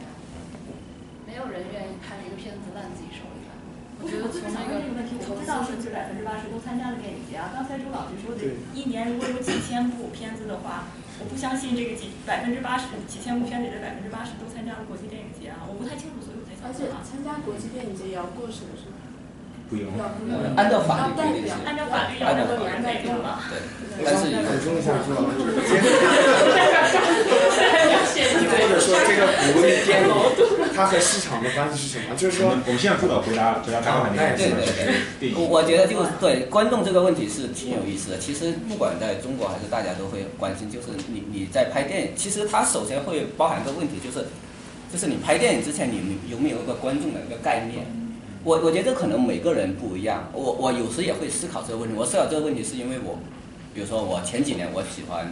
没有人愿意看一个片子烂自己手里来。我觉得我就是从那个想问这个问题，我不知道是不是百分之八十都参加了电影节啊？刚才周老师说的，一年如果有几千部片子的话，我不相信这个几百分之八十几千部片子里的百分之八十都参加了国际电影节啊！我不太清楚，而且。参加国际电影节也要过审是吗？不用。呃按照法律规定是，按照法律要按照法律没用了。对，但是想补充一下朱老师，或者说这个独立电影它和市场的关系是什么？就是说我们我们先让朱导回答回答他刚才那个问题，对对对我。我觉得就是对观众这个问题是挺有意思的。其实不管在中国还是大家都会关心，就是你你在拍电影，其实它首先会包含一个问题，就是就是你拍电影之前你有没有一个观众的一个概念？我我觉得可能每个人不一样。我我有时也会思考这个问题。我思考这个问题是因为我，比如说我前几年我喜欢，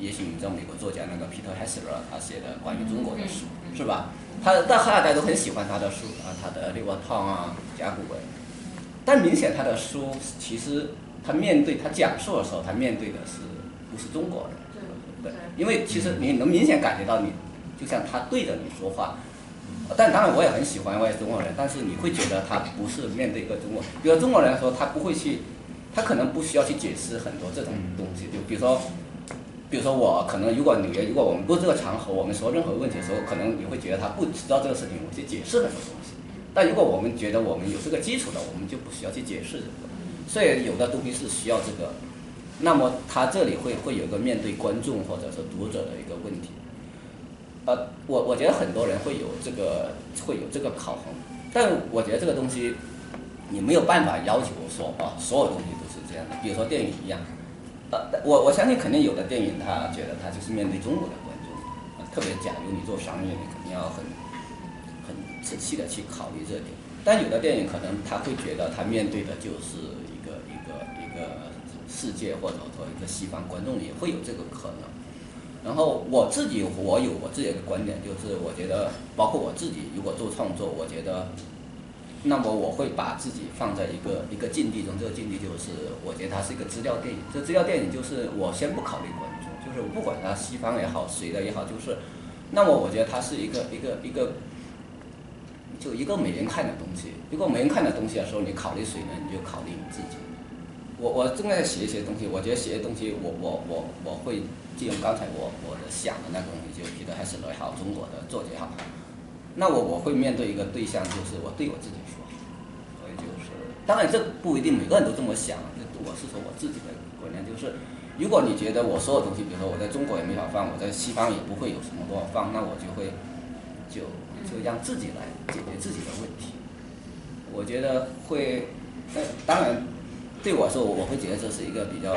也许你知道美国作家那个皮特海瑟勒他写的关于中国的书，是吧？他到后来大家都很喜欢他的书啊，他的《六个汤》啊，《甲骨文》。但明显他的书其实他面对他讲述的时候，他面对的是不是中国人？对，因为其实你能明显感觉到你，就像他对着你说话。但当然我也很喜欢，我也是中国人，但是你会觉得他不是面对一个中国，比如中国人来说，他不会去，他可能不需要去解释很多这种东西，就比如说，比如说我可能如果纽约如果我们不这个场合，我们说任何问题的时候，可能你会觉得他不知道这个事情，我去解释很多东西。但如果我们觉得我们有这个基础的，我们就不需要去解释这个。所以有的东西是需要这个。那么他这里会会有个面对观众或者是读者的一个问题。呃，我我觉得很多人会有这个会有这个考核，但我觉得这个东西你没有办法要求说啊，所有东西都是这样的。比如说电影一样，呃，我我相信肯定有的电影他觉得他就是面对中国的观众，特别假如你做商业，你肯定要很很仔细的去考虑这点。但有的电影可能他会觉得他面对的就是一个一个一个世界或者说一个西方观众，也会有这个可能。然后我自己我有我自己的观点，就是我觉得包括我自己如果做创作，我觉得，那么我会把自己放在一个一个境地中，这个境地就是我觉得它是一个资料电影。这资料电影就是我先不考虑观众，就是我不管它西方也好，谁的也好，就是，那么我觉得它是一个一个一个，就一个没人看的东西。如果没人看的东西的时候，你考虑谁呢？你就考虑你自己。我我正在写一些东西，我觉得写的东西，我我我我会借用刚才我我的想的那个东西，就觉得还是罗好，中国的作者好，那我我会面对一个对象，就是我对我自己说，所以就是，当然这不一定每个人都这么想，我是说我自己的观念，就是如果你觉得我所有东西，比如说我在中国也没法放，我在西方也不会有什么多放，那我就会就就让自己来解决自己的问题，我觉得会，呃，当然。对我说，我会觉得这是一个比较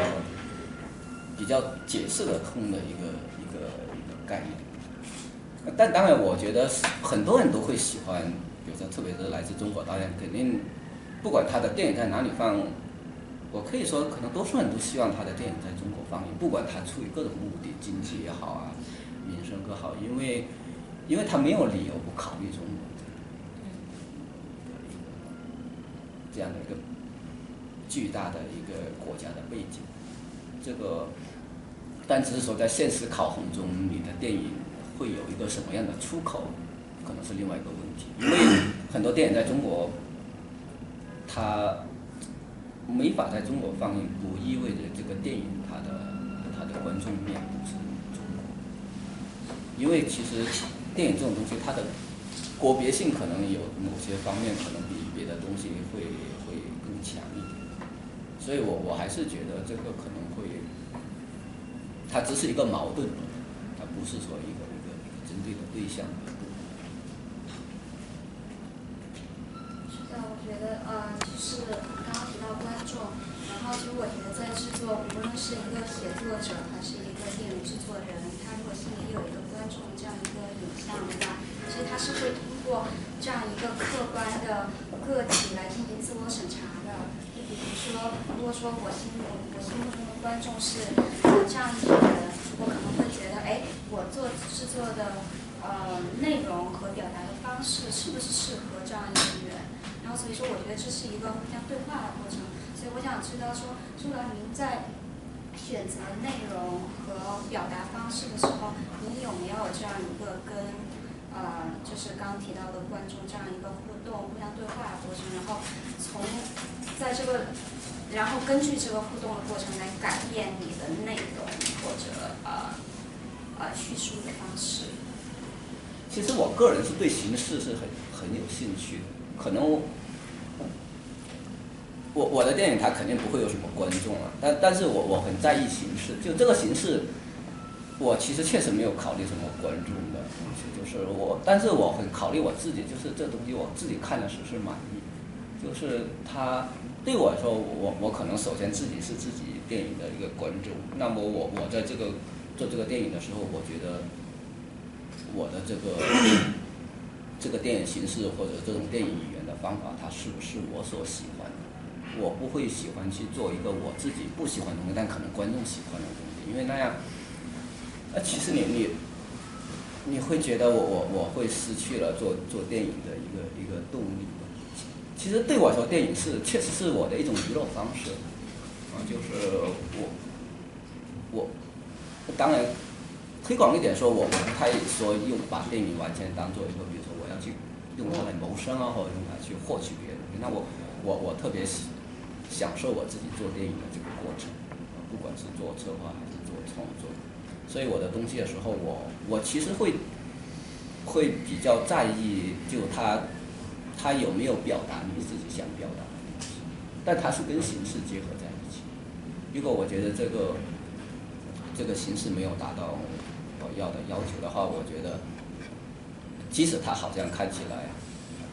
比较解释得通的一个一个一个概念。但当然，我觉得很多人都会喜欢，比如说，特别是来自中国导演，肯定不管他的电影在哪里放，我可以说，可能多数人都希望他的电影在中国放映，不管他出于各种目的，经济也好啊，民生更好，因为因为他没有理由不考虑中国这样的一个。巨大的一个国家的背景，这个，但只是说在现实考核中，你的电影会有一个什么样的出口，可能是另外一个问题。因为很多电影在中国，它没法在中国放映，不意味着这个电影它的它的观众面不是中国。因为其实电影这种东西，它的国别性可能有某些方面可能比别的东西会会更强一点。所以我我还是觉得这个可能，它只是一个矛盾，它不是说一个一个一个针对的对象。是的，我觉得呃，就是刚刚提到观众，然后其实我觉得在制作，无论是一个写作者还是一个电影制作人，他如果心里有一个观众这样一个影像的话，其实他是会通过这样一个客观的个体来进行自我审查的。比如说，如果说我心我我心目中的观众是这样一个人，我可能会觉得，哎，我做制作的呃内容和表达的方式是不是适合这样一个人？然后所以说，我觉得这是一个互相对话的过程。所以我想知道说，朱导您在选择内容和表达方式的时候，您有没有这样一个跟呃，就是刚提到的观众这样一个互动、互相对话的过程，然后从在这个，然后根据这个互动的过程来改变你的内容或者呃呃叙述的方式。其实我个人是对形式是很很有兴趣的，可能我我的电影它肯定不会有什么观众啊，但但是我我很在意形式，就这个形式，我其实确实没有考虑什么观众，我，但是我很考虑我自己，就是这东西我自己看的时候是满意，就是它。对我来说，我我可能首先自己是自己电影的一个观众。那么我我在这个做这个电影的时候，我觉得我的这个这个电影形式或者这种电影语言的方法，它是不是我所喜欢的？我不会喜欢去做一个我自己不喜欢的东西，但可能观众喜欢的东西，因为那样，那其实你你你会觉得我我我会失去了做做电影的一个一个动力。其实对我来说，电影是确实是我的一种娱乐方式，啊，就是我，我，当然推广一点说，我不太说用把电影完全当做一个，比如说我要去用它来谋生啊，或者用它去获取别的。那我我我特别喜享受我自己做电影的这个过程，不管是做策划还是做创作。所以我的东西的时候，我我其实会会比较在意，就他他有没有表达你自己想表达的东西，但它是跟形式结合在一起。如果我觉得这个这个形式没有达到我要的要求的话，我觉得即使它好像看起来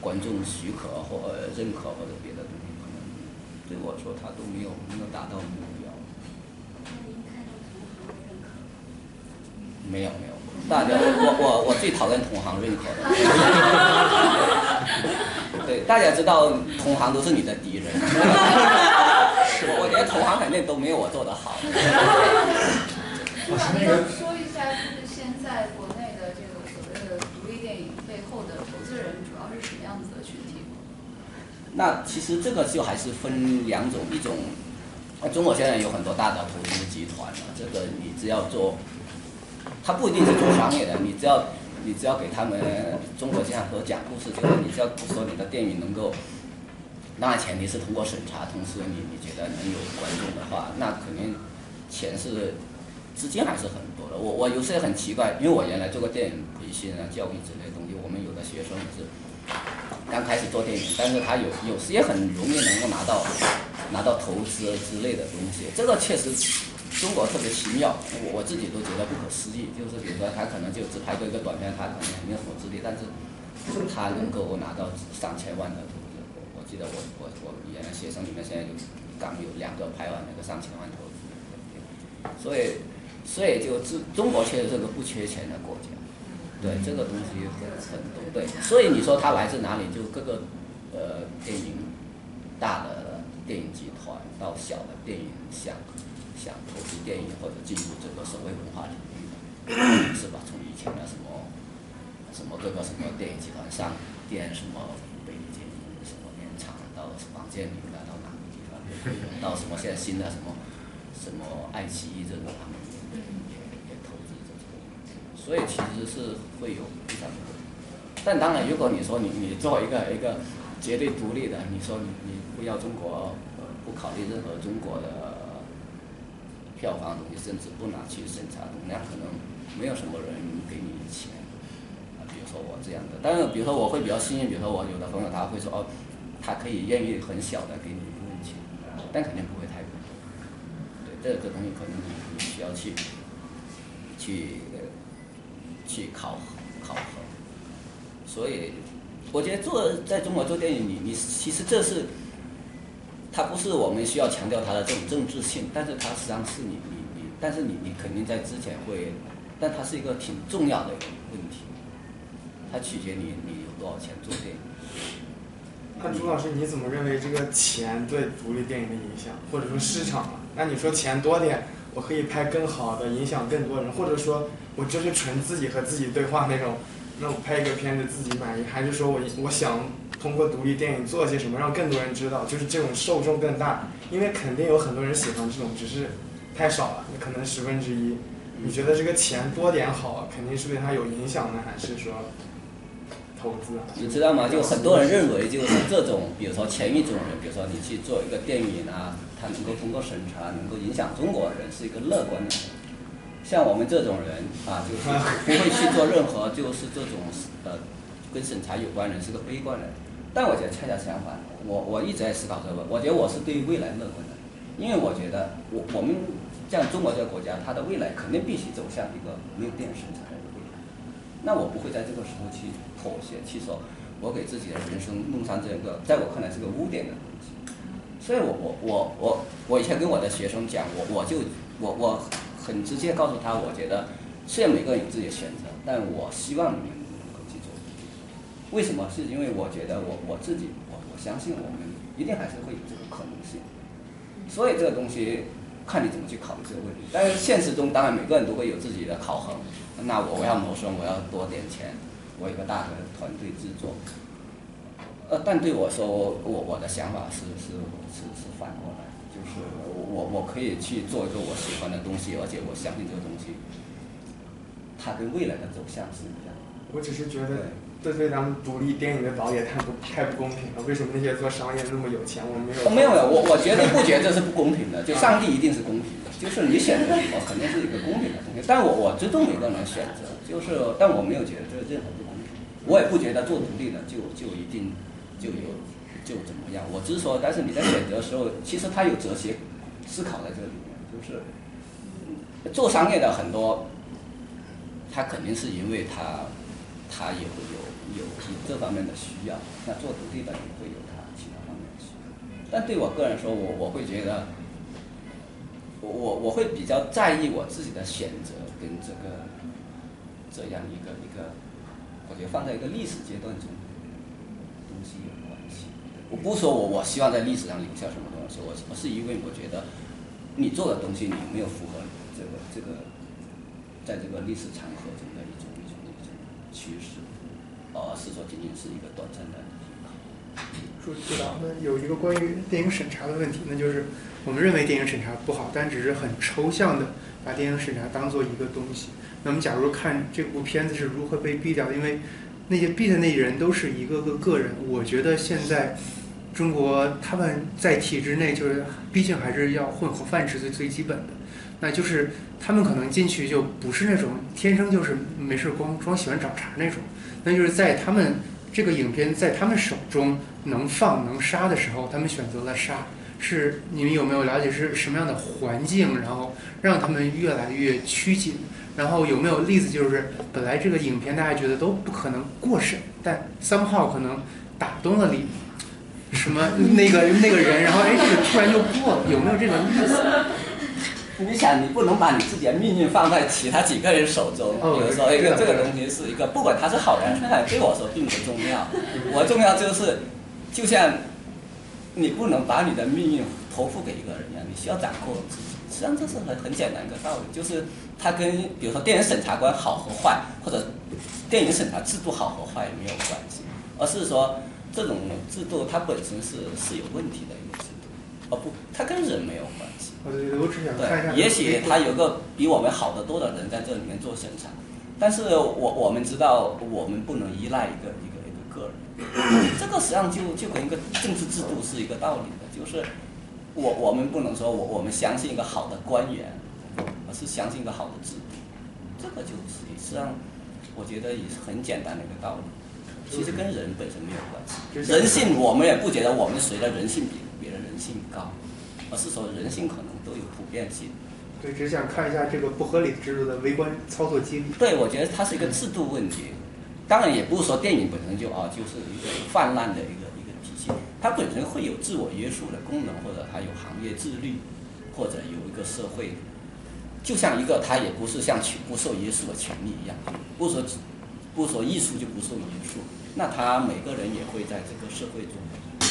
观众许可或认可或者别的东西，可能对我说它都没有没有达到目标。没有没有，大家我我我最讨厌同行认可的。对，大家知道同行都是你的敌人。我觉得同行肯定都没有我做的好。说一下，就是现在国内的这个所谓的独立电影背后的投资人主要是什么样子的群体？那其实这个就还是分两种，一种，中国现在有很多大的投资集团了，这个你只要做。他不一定是做商业的，你只要你只要给他们中国经常说讲故事，就是你只要说你的电影能够，当然前提是通过审查，同时你你觉得能有观众的话，那肯定钱是资金还是很多的。我我有时也很奇怪，因为我原来做过电影培训啊、教育之类的东西，我们有的学生是刚开始做电影，但是他有有时也很容易能够拿到拿到投资之类的东西，这个确实。中国特别奇妙，我我自己都觉得不可思议。就是比如说，他可能就只拍过一个短片，他可能没有什么资历，但是他能够拿到上千万的投资。我记得我我我原来学生里面现在有刚有两个拍完那个上千万投资。所以所以就中中国确实是个不缺钱的国家，对这个东西很很多对。所以你说他来自哪里？就各个呃电影大的电影集团到小的电影像。想投资电影或者进入这个所谓文化领域，是吧？从以前的什么什么各个什么电影集团上电什么北京什么电厂，到王健林的到哪个地方，到什么现在新的什么什么爱奇艺这种他们也也投资这种，所以其实是会有非常多。但当然，如果你说你你做一个一个绝对独立的，你说你你不要中国，不考虑任何中国的。票房东西，甚至不拿去审查，那可能没有什么人给你钱啊。比如说我这样的，但是比如说我会比较幸运，比如说我有的朋友他会说哦，他可以愿意很小的给你一部分钱，但肯定不会太多。对，这个东西可能你需要去去去考核考核。所以我觉得做在中国做电影，你你其实这是。它不是我们需要强调它的这种政治性，但是它实际上是你你你，但是你你肯定在之前会，但它是一个挺重要的一个问题，它取决你你有多少钱做电影。那朱老师你怎么认为这个钱对独立电影的影响，或者说市场？那你说钱多点，我可以拍更好的，影响更多人，或者说我就是纯自己和自己对话那种，那我拍一个片子自己满意，还是说我我想？通过独立电影做些什么，让更多人知道，就是这种受众更大，因为肯定有很多人喜欢这种，只是太少了，可能十分之一。你觉得这个钱多点好，肯定是对他有影响呢，还是说投资？你知道吗？就很多人认为，就是这种，比如说前一种人，比如说你去做一个电影啊，他能够通过审查，能够影响中国人，是一个乐观的。像我们这种人啊，就是不会去做任何，就是这种呃跟审查有关人，是个悲观人。但我觉得恰恰相反，我我一直在思考这个，我觉得我是对未来乐观的，因为我觉得我我们像中国这个国家，它的未来肯定必须走向一个没有电审查的未来。那我不会在这个时候去妥协，去说我给自己的人生弄上这个，在我看来是个污点的东西。所以我我我我我以前跟我的学生讲，我我就我我很直接告诉他，我觉得虽然每个人有自己的选择，但我希望你们能够去做。为什么？是因为我觉得我我自己，我我相信我们一定还是会有这个可能性。所以这个东西看你怎么去考虑这个问题。但是现实中，当然每个人都会有自己的考核。那我我要谋生，我要多点钱，我有个大的团队制作。呃，但对我说，我我的想法是是是是反过来，就是我我可以去做一个我喜欢的东西，而且我相信这个东西，它跟未来的走向是一样。我只是觉得。这对咱们独立电影的导演太不太不公平了。为什么那些做商业那么有钱，我没有？没有，我我绝对不觉得这是不公平的。就上帝一定是公平的，就是你选择什么肯定是一个公平的东西，但我我尊重每个人的选择，就是但我没有觉得这任何不公平，我也不觉得做独立的就就一定就有就怎么样，我只是说，但是你在选择的时候，其实它有哲学思考在这里面，就是做商业的很多，他肯定是因为他他有有有有这方面的需要，那做独立的也会有他其他方面的需要，但对我个人说，我我会觉得。我我我会比较在意我自己的选择跟这个这样一个一个，我觉得放在一个历史阶段中东西有关系。我不说我我希望在历史上留下什么东西，我我是因为我觉得你做的东西你没有符合这个这个在这个历史长河中的一种一种一种趋势，而是说仅仅是一个短暂的。说知道，那有一个关于电影审查的问题，那就是我们认为电影审查不好，但只是很抽象的把电影审查当做一个东西。那么，假如看这部片子是如何被毙掉，因为那些毙的那些人都是一个个个人。我觉得现在中国他们在体制内，就是毕竟还是要混口饭吃最最基本的。那就是他们可能进去就不是那种天生就是没事光光喜欢找茬那种，那就是在他们。这个影片在他们手中能放能杀的时候，他们选择了杀。是你们有没有了解是什么样的环境，然后让他们越来越趋紧？然后有没有例子，就是本来这个影片大家觉得都不可能过审，但 somehow 可能打动了你什么那个那个人，然后哎，这个突然就过了，有没有这种意思？你想，你不能把你自己的命运放在其他几个人手中。有的时候，一个这个东西是一个，不管他是好人坏，对我说并不重要。我重要就是，就像你不能把你的命运托付给一个人一样，你需要掌控自己。实际上这是很很简单一个道理，就是它跟比如说电影审查官好和坏，或者电影审查制度好和坏没有关系，而是说这种制度它本身是是有问题的一个制度。哦不，它跟人没有关系。对，也许他有个比我们好得多的人在这里面做生产，但是我我们知道，我们不能依赖一个一个一个个人，这个实际上就就跟一个政治制度是一个道理的，就是我我们不能说我我们相信一个好的官员，而是相信一个好的制度，这个就是实际上我觉得也是很简单的一个道理，其实跟人本身没有关系，人性我们也不觉得我们谁的人性比别人人性高。而是说人性可能都有普遍性。对，只想看一下这个不合理制度的微观操作机理。对，我觉得它是一个制度问题。当然，也不是说电影本身就啊就是一个泛滥的一个一个体系，它本身会有自我约束的功能，或者它有行业自律，或者有一个社会，就像一个它也不是像不受约束的权利一样，不是说不说艺术就不受约束，那他每个人也会在这个社会中。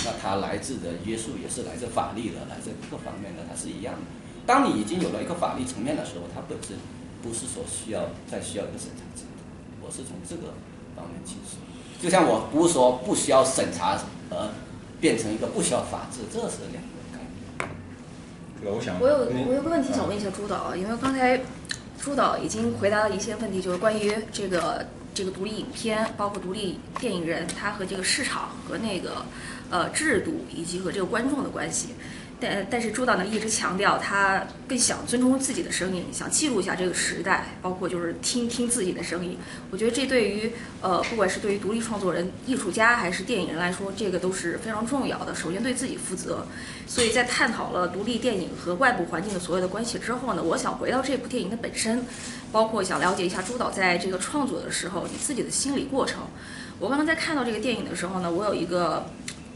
那他来自的约束也是来自法律的，来自各方面的，它是一样的。当你已经有了一个法律层面的时候，它本身不是说需要再需要一个审查制度。我是从这个方面去说，就像我不是说不需要审查而变成一个不需要法治，这是两个概念。我想，我有我有个问题想问一下朱导，因为刚才朱导已经回答了一些问题，就是关于这个这个独立影片，包括独立电影人，他和这个市场和那个。呃，制度以及和这个观众的关系，但但是朱导呢一直强调，他更想尊重自己的声音，想记录一下这个时代，包括就是听听自己的声音。我觉得这对于呃，不管是对于独立创作人、艺术家还是电影人来说，这个都是非常重要的。首先对自己负责。所以在探讨了独立电影和外部环境的所有的关系之后呢，我想回到这部电影的本身，包括想了解一下朱导在这个创作的时候你自己的心理过程。我刚刚在看到这个电影的时候呢，我有一个。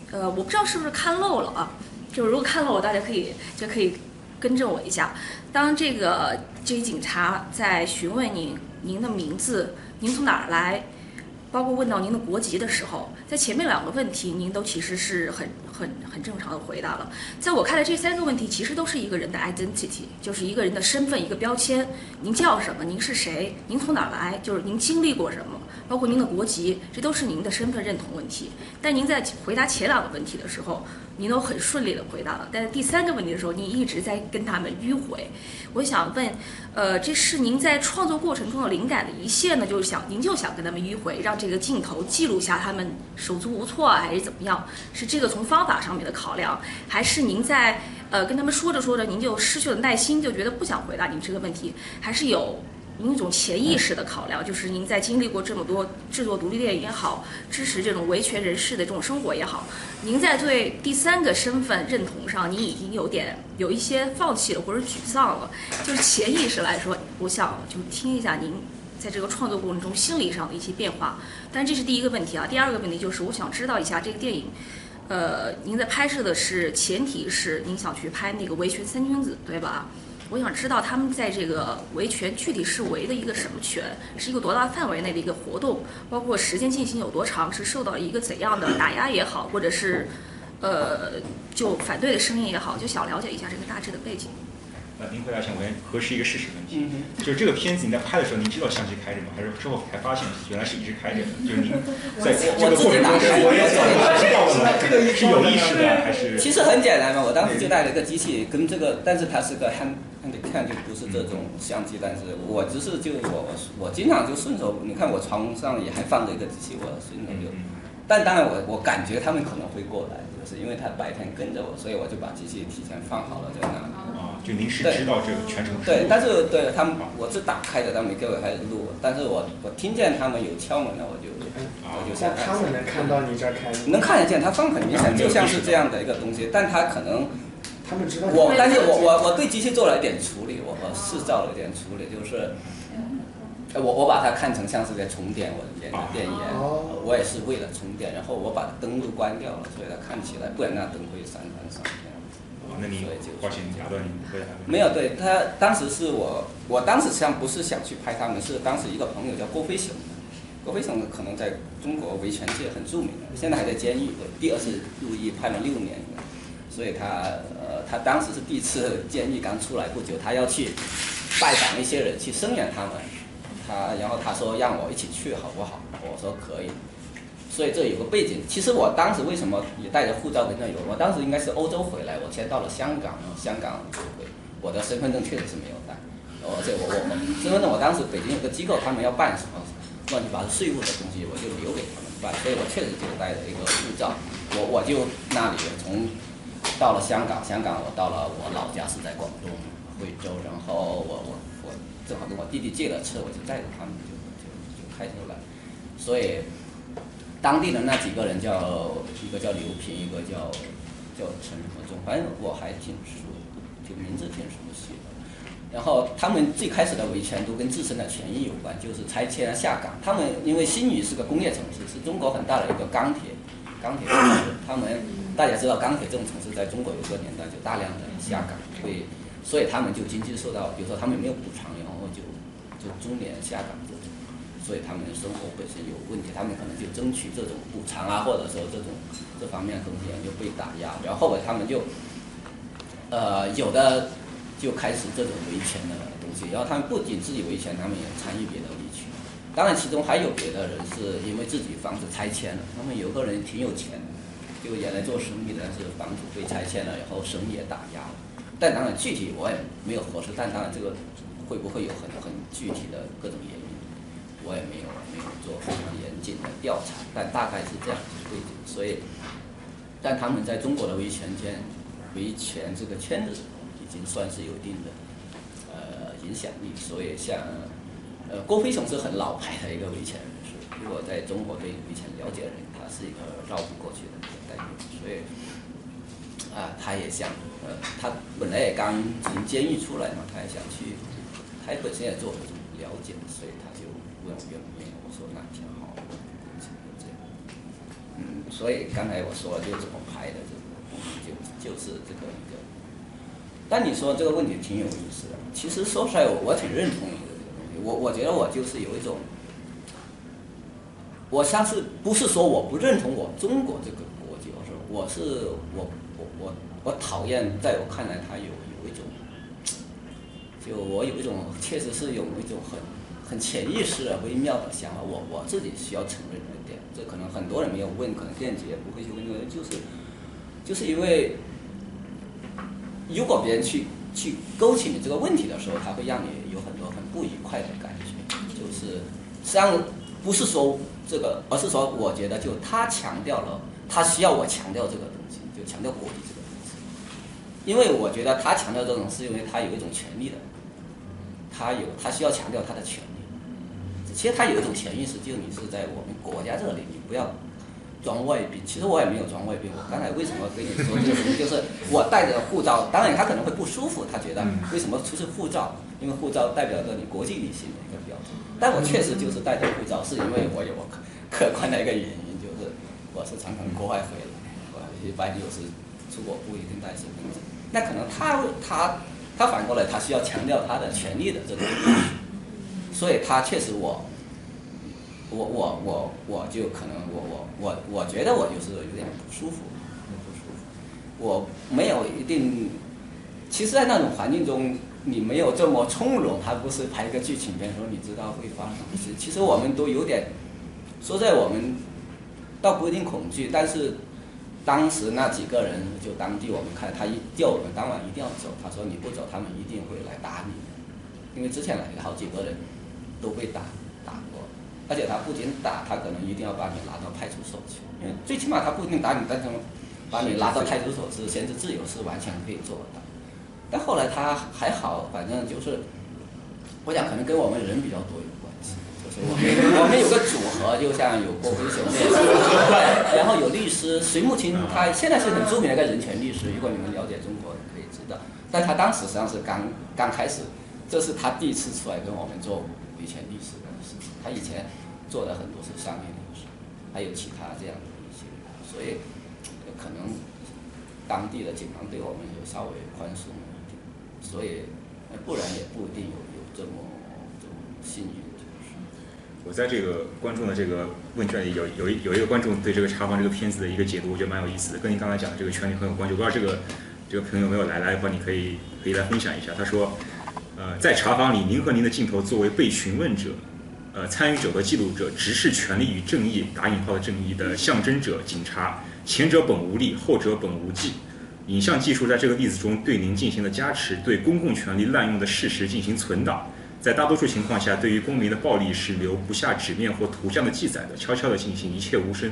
呃，我不知道是不是看漏了啊？就是如果看漏了，大家可以就可以更正我一下。当这个这些警察在询问您您的名字，您从哪儿来？包括问到您的国籍的时候，在前面两个问题，您都其实是很很 很正常的回答了。在我看来，这三个问题其实都是一个人的 identity，就是一个人的身份，一个标签。您叫什么？您是谁？您从哪儿来？就是您经历过什么？包括您的国籍，这都是您的身份认同问题。但您在回答前两个问题的时候，您都很顺利的回答了。但是第三个问题的时候，您一直在跟他们迂回。我想问，呃，这是您在创作过程中的灵感的一线呢？就是想您就想跟他们迂回，让这个镜头记录下他们手足无措啊，还是怎么样？是这个从方法上面的考量，还是您在呃跟他们说着说着，您就失去了耐心，就觉得不想回答您这个问题，还是有？您一种潜意识的考量，就是您在经历过这么多制作独立电影也好，支持这种维权人士的这种生活也好，您在对第三个身份认同上，您已经有点有一些放弃了或者沮丧了。就是潜意识来说，我想就听一下您在这个创作过程中心理上的一些变化。但这是第一个问题啊，第二个问题就是我想知道一下这个电影，呃，您在拍摄的是前提是您想去拍那个维权三君子，对吧？我想知道他们在这个维权具体是维的一个什么权，是一个多大范围内的一个活动，包括时间进行有多长，是受到一个怎样的打压也好，或者是，呃，就反对的声音也好，就想了解一下这个大致的背景。呃，您回答前我先核实一个事实问题，就是这个片子你在拍的时候，您知道相机开着吗？还是之后才发现原来是一直开着的？就是您 在这个过程中是我也知道了，这个是有意识的还是？其实很简单嘛，我当时就带了一个机器，跟这个，但是它是个 hand hand 就不是这种相机，但是我只是就我我经常就顺手，你看我床上也还放着一个机器，我顺手就，但当然我我感觉他们可能会过来，就是因为他白天跟着我，所以我就把机器提前放好了在那里。就临时知道这个全程对，但是对他们我是打开的，他们给我开始录，但是我我听见他们有敲门了，我就我就想他们能看到你这开，能看得见，他放很明显，就像是这样的一个东西，但他可能他们知道。我，但是我我我对机器做了一点处理，我我试照了一点处理，就是我我把它看成像是在充电，我演的电源，我也是为了充电，然后我把灯都关掉了，所以它看起来不然那灯会闪闪闪。那你花钱打断你，没有，对他当时是我，我当时实际上不是想去拍他们，是当时一个朋友叫郭飞雄，郭飞雄可能在中国维权界很著名，现在还在监狱，第二次入狱判了六年，所以他呃他当时是第一次监狱刚出来不久，他要去拜访一些人去声援他们，他然后他说让我一起去好不好？我说可以。所以这有个背景，其实我当时为什么也带着护照跟那有？我当时应该是欧洲回来，我先到了香港，香港我的身份证确实是没有带，而且我我我身份证我当时北京有个机构，他们要办什么乱七八糟税务的东西，我就留给他们办，所以我确实就带着一个护照，我我就那里从到了香港，香港我到了我老家是在广东惠州，然后我我我正好跟我弟弟借了车，我就载着他们就就就开车来，所以。当地的那几个人叫一个叫刘平，一个叫叫陈和忠，反正我还挺熟，就名字挺熟悉的。然后他们最开始的维权都跟自身的权益有关，就是拆迁下岗。他们因为新余是个工业城市，是中国很大的一个钢铁钢铁城市。他们大家知道钢铁这种城市在中国有个年代就大量的下岗，所以所以他们就经济受到，比如说他们没有补偿，然后就就中年下岗这种。所以他们生活本身有问题，他们可能就争取这种补偿啊，或者说这种这方面的东西就被打压，然后后来他们就，呃，有的就开始这种维权的东西，然后他们不仅自己维权，他们也参与别的。当然，其中还有别的人是因为自己房子拆迁了，他们有个人挺有钱，就原来做生意的，是房子被拆迁了，然后生意也打压了。但当然具体我也没有核实，但当然这个会不会有很很具体的各种原因？我也没有没有做非常严谨的调查，但大概是这样背景。所以，但他们在中国的维权圈、维权这个圈子已经算是有一定的呃影响力。所以，像呃郭飞雄是很老牌的一个维权人士，如果在中国对维权了解的人，他是一个绕不过去的代表。所以，啊，他也想呃，他本来也刚从监狱出来嘛，他也想去，他本身也做了了解，所以他就。愿不愿意？我说那挺好，就这样。嗯，所以刚才我说了，就怎么拍的，就就就是这个一个。但你说这个问题挺有意思的。其实说出来，我挺认同的。我我觉得我就是有一种，我像是不是说我不认同我中国这个国籍，我说我是我我我我讨厌，在我看来，他有有一种，就我有一种确实是有一种很。很潜意识的微妙的想法，我我自己需要承认一点，这可能很多人没有问，可能电子也不会去问，就是就是因为如果别人去去勾起你这个问题的时候，他会让你不愉快的感觉，就是实际上不是说这个，而是说我觉得就他强调了，他需要我强调这个东西，就强调国力这个东西，因为我觉得他强调这种是因为他有一种权利的，他有他需要强调他的权利。其实他有一种潜意识，就是你是在我们国家这里，你不要装外宾。其实我也没有装外宾，我刚才为什么跟你说这个东西，就是我带着护照，当然他可能会不舒服，他觉得为什么出示护照？因为护照代表着你国际旅行的一个标志。但我确实就是带着护照，是因为我有客客观的一个原因，就是我是常常国外回来，我一般就是出国不一定带身份证。那可能他他他反过来，他需要强调他的权利的这个。所以他确实我，我我我我就可能我我我我觉得我就是有点不舒服，不舒服。我没有一定，其实，在那种环境中，你没有这么从容。他不是拍一个剧情片，说你知道会发生什么。其实我们都有点，说在我们倒不一定恐惧，但是当时那几个人就当地我们看他一叫我们当晚一定要走，他说你不走，他们一定会来打你，因为之前来了好几个人。都被打打过，而且他不仅打，他可能一定要把你拉到派出所去，因为最起码他不一定打你，但是把你拉到派出所是限制自由，是完全可以做的。但后来他还好，反正就是，我想可能跟我们人比较多有关系，就是我们我们有个组合，就像有郭辉雄，对，然后有律师隋木青，他现在是很著名的一个人权律师，如果你们了解中国，可以知道，但他当时实际上是刚刚开始，这是他第一次出来跟我们做。维权律师的事情，他以前做的很多是商业律师，还有其他这样的一些，所以可能当地的警方对我们有稍微宽松，所以不然也不一定有有这么这么幸运。我在这个观众的这个问卷里有有一有一个观众对这个查房这个片子的一个解读，我觉得蛮有意思的，跟您刚才讲的这个权利很有关系。我不知道这个这个朋友没有来，来的话你可以可以来分享一下。他说。呃，在查房里，您和您的镜头作为被询问者、呃参与者和记录者，直视权力与正义（打引号的正义）的象征者——警察。前者本无力，后者本无忌。影像技术在这个例子中对您进行了加持，对公共权力滥用的事实进行存档。在大多数情况下，对于公民的暴力是留不下纸面或图像的记载的，悄悄地进行，一切无声。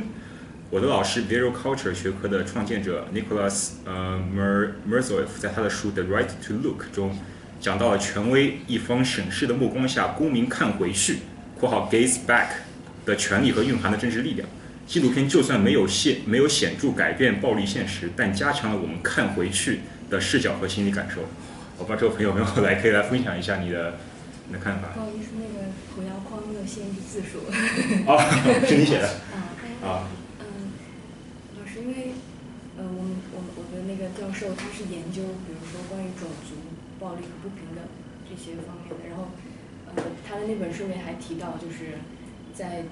我的老师，Visual Culture 学科的创建者 Nicholas 呃 Mer Merzoev 在他的书《The Right to Look》中。讲到了权威一方审视的目光下，公民看回去（括号 gaze back） 的权利和蕴含的政治力量。纪录片就算没有显没有显著改变暴力现实，但加强了我们看回去的视角和心理感受。我不知道这位朋友有没有来，可以来分享一下你的你的看法。不好意思，那个图摇框没有限制字数。哦，是你写的。啊。嗯，老师，因为，呃，我们我我的那个教授他是研究，比如说关于种族。暴力和不平等这些方面的，然后，呃，他的那本书里还提到，就是在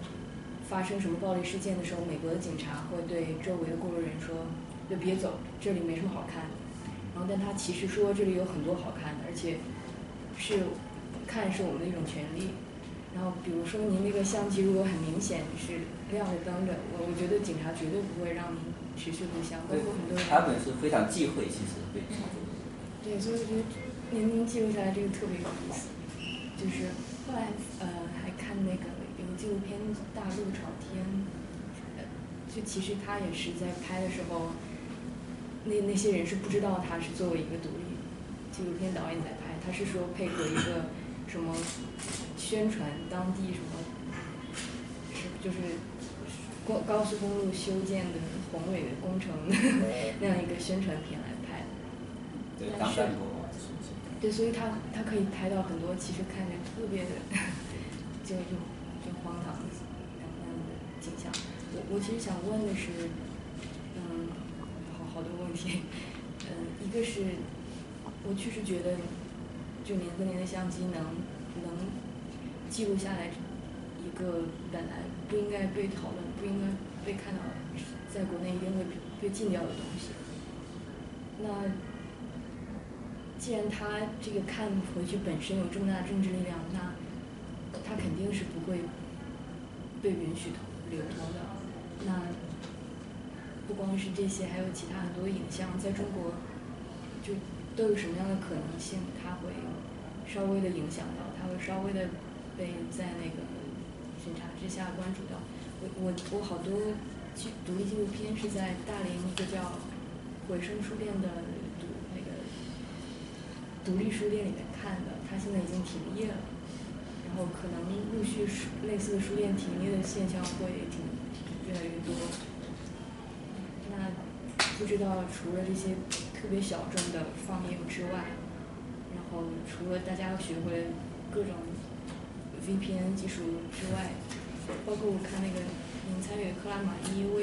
发生什么暴力事件的时候，美国的警察会对周围的过路人说：“就别走，这里没什么好看的。”然后，但他其实说这里有很多好看的，而且是看是我们的一种权利。然后，比如说您那个相机如果很明显是亮着灯的，我我觉得警察绝对不会让您持续录像。包括很多人。他们是非常忌讳，其实对。对，所以我觉得。您您记录下来这个特别有意思，就是后来呃还看那个纪录片《大陆朝天》，就其实他也是在拍的时候，那那些人是不知道他是作为一个独立纪录片导演在拍，他是说配合一个什么宣传当地什么，是就是高高速公路修建的宏伟的工程 那样一个宣传片来拍的。对，所以他他可以拍到很多其实看着特别的，就就景象。我我其实想问的是，嗯，好好多问题，嗯，一个是，我确实觉得，就您和您的相机能能记录下来一个本来不应该被讨论、不应该被看到，在国内一定会被禁掉的东西，那。既然他这个看回去本身有这么大的政治力量，那它肯定是不会被允许流通的。那不光是这些，还有其他很多影像，在中国就都有什么样的可能性？它会稍微的影响到，它会稍微的被在那个审查之下关注到。我我我好多纪独立纪录片是在大连一个叫回声书店的独那个独立书店里面看的，它现在已经停业了。然后可能陆续书类似的书店停业的现象会挺越来越多。那不知道除了这些特别小众的放映之外，然后除了大家要学会各种 VPN 技术之外，包括我看那个您参与克拉玛依，我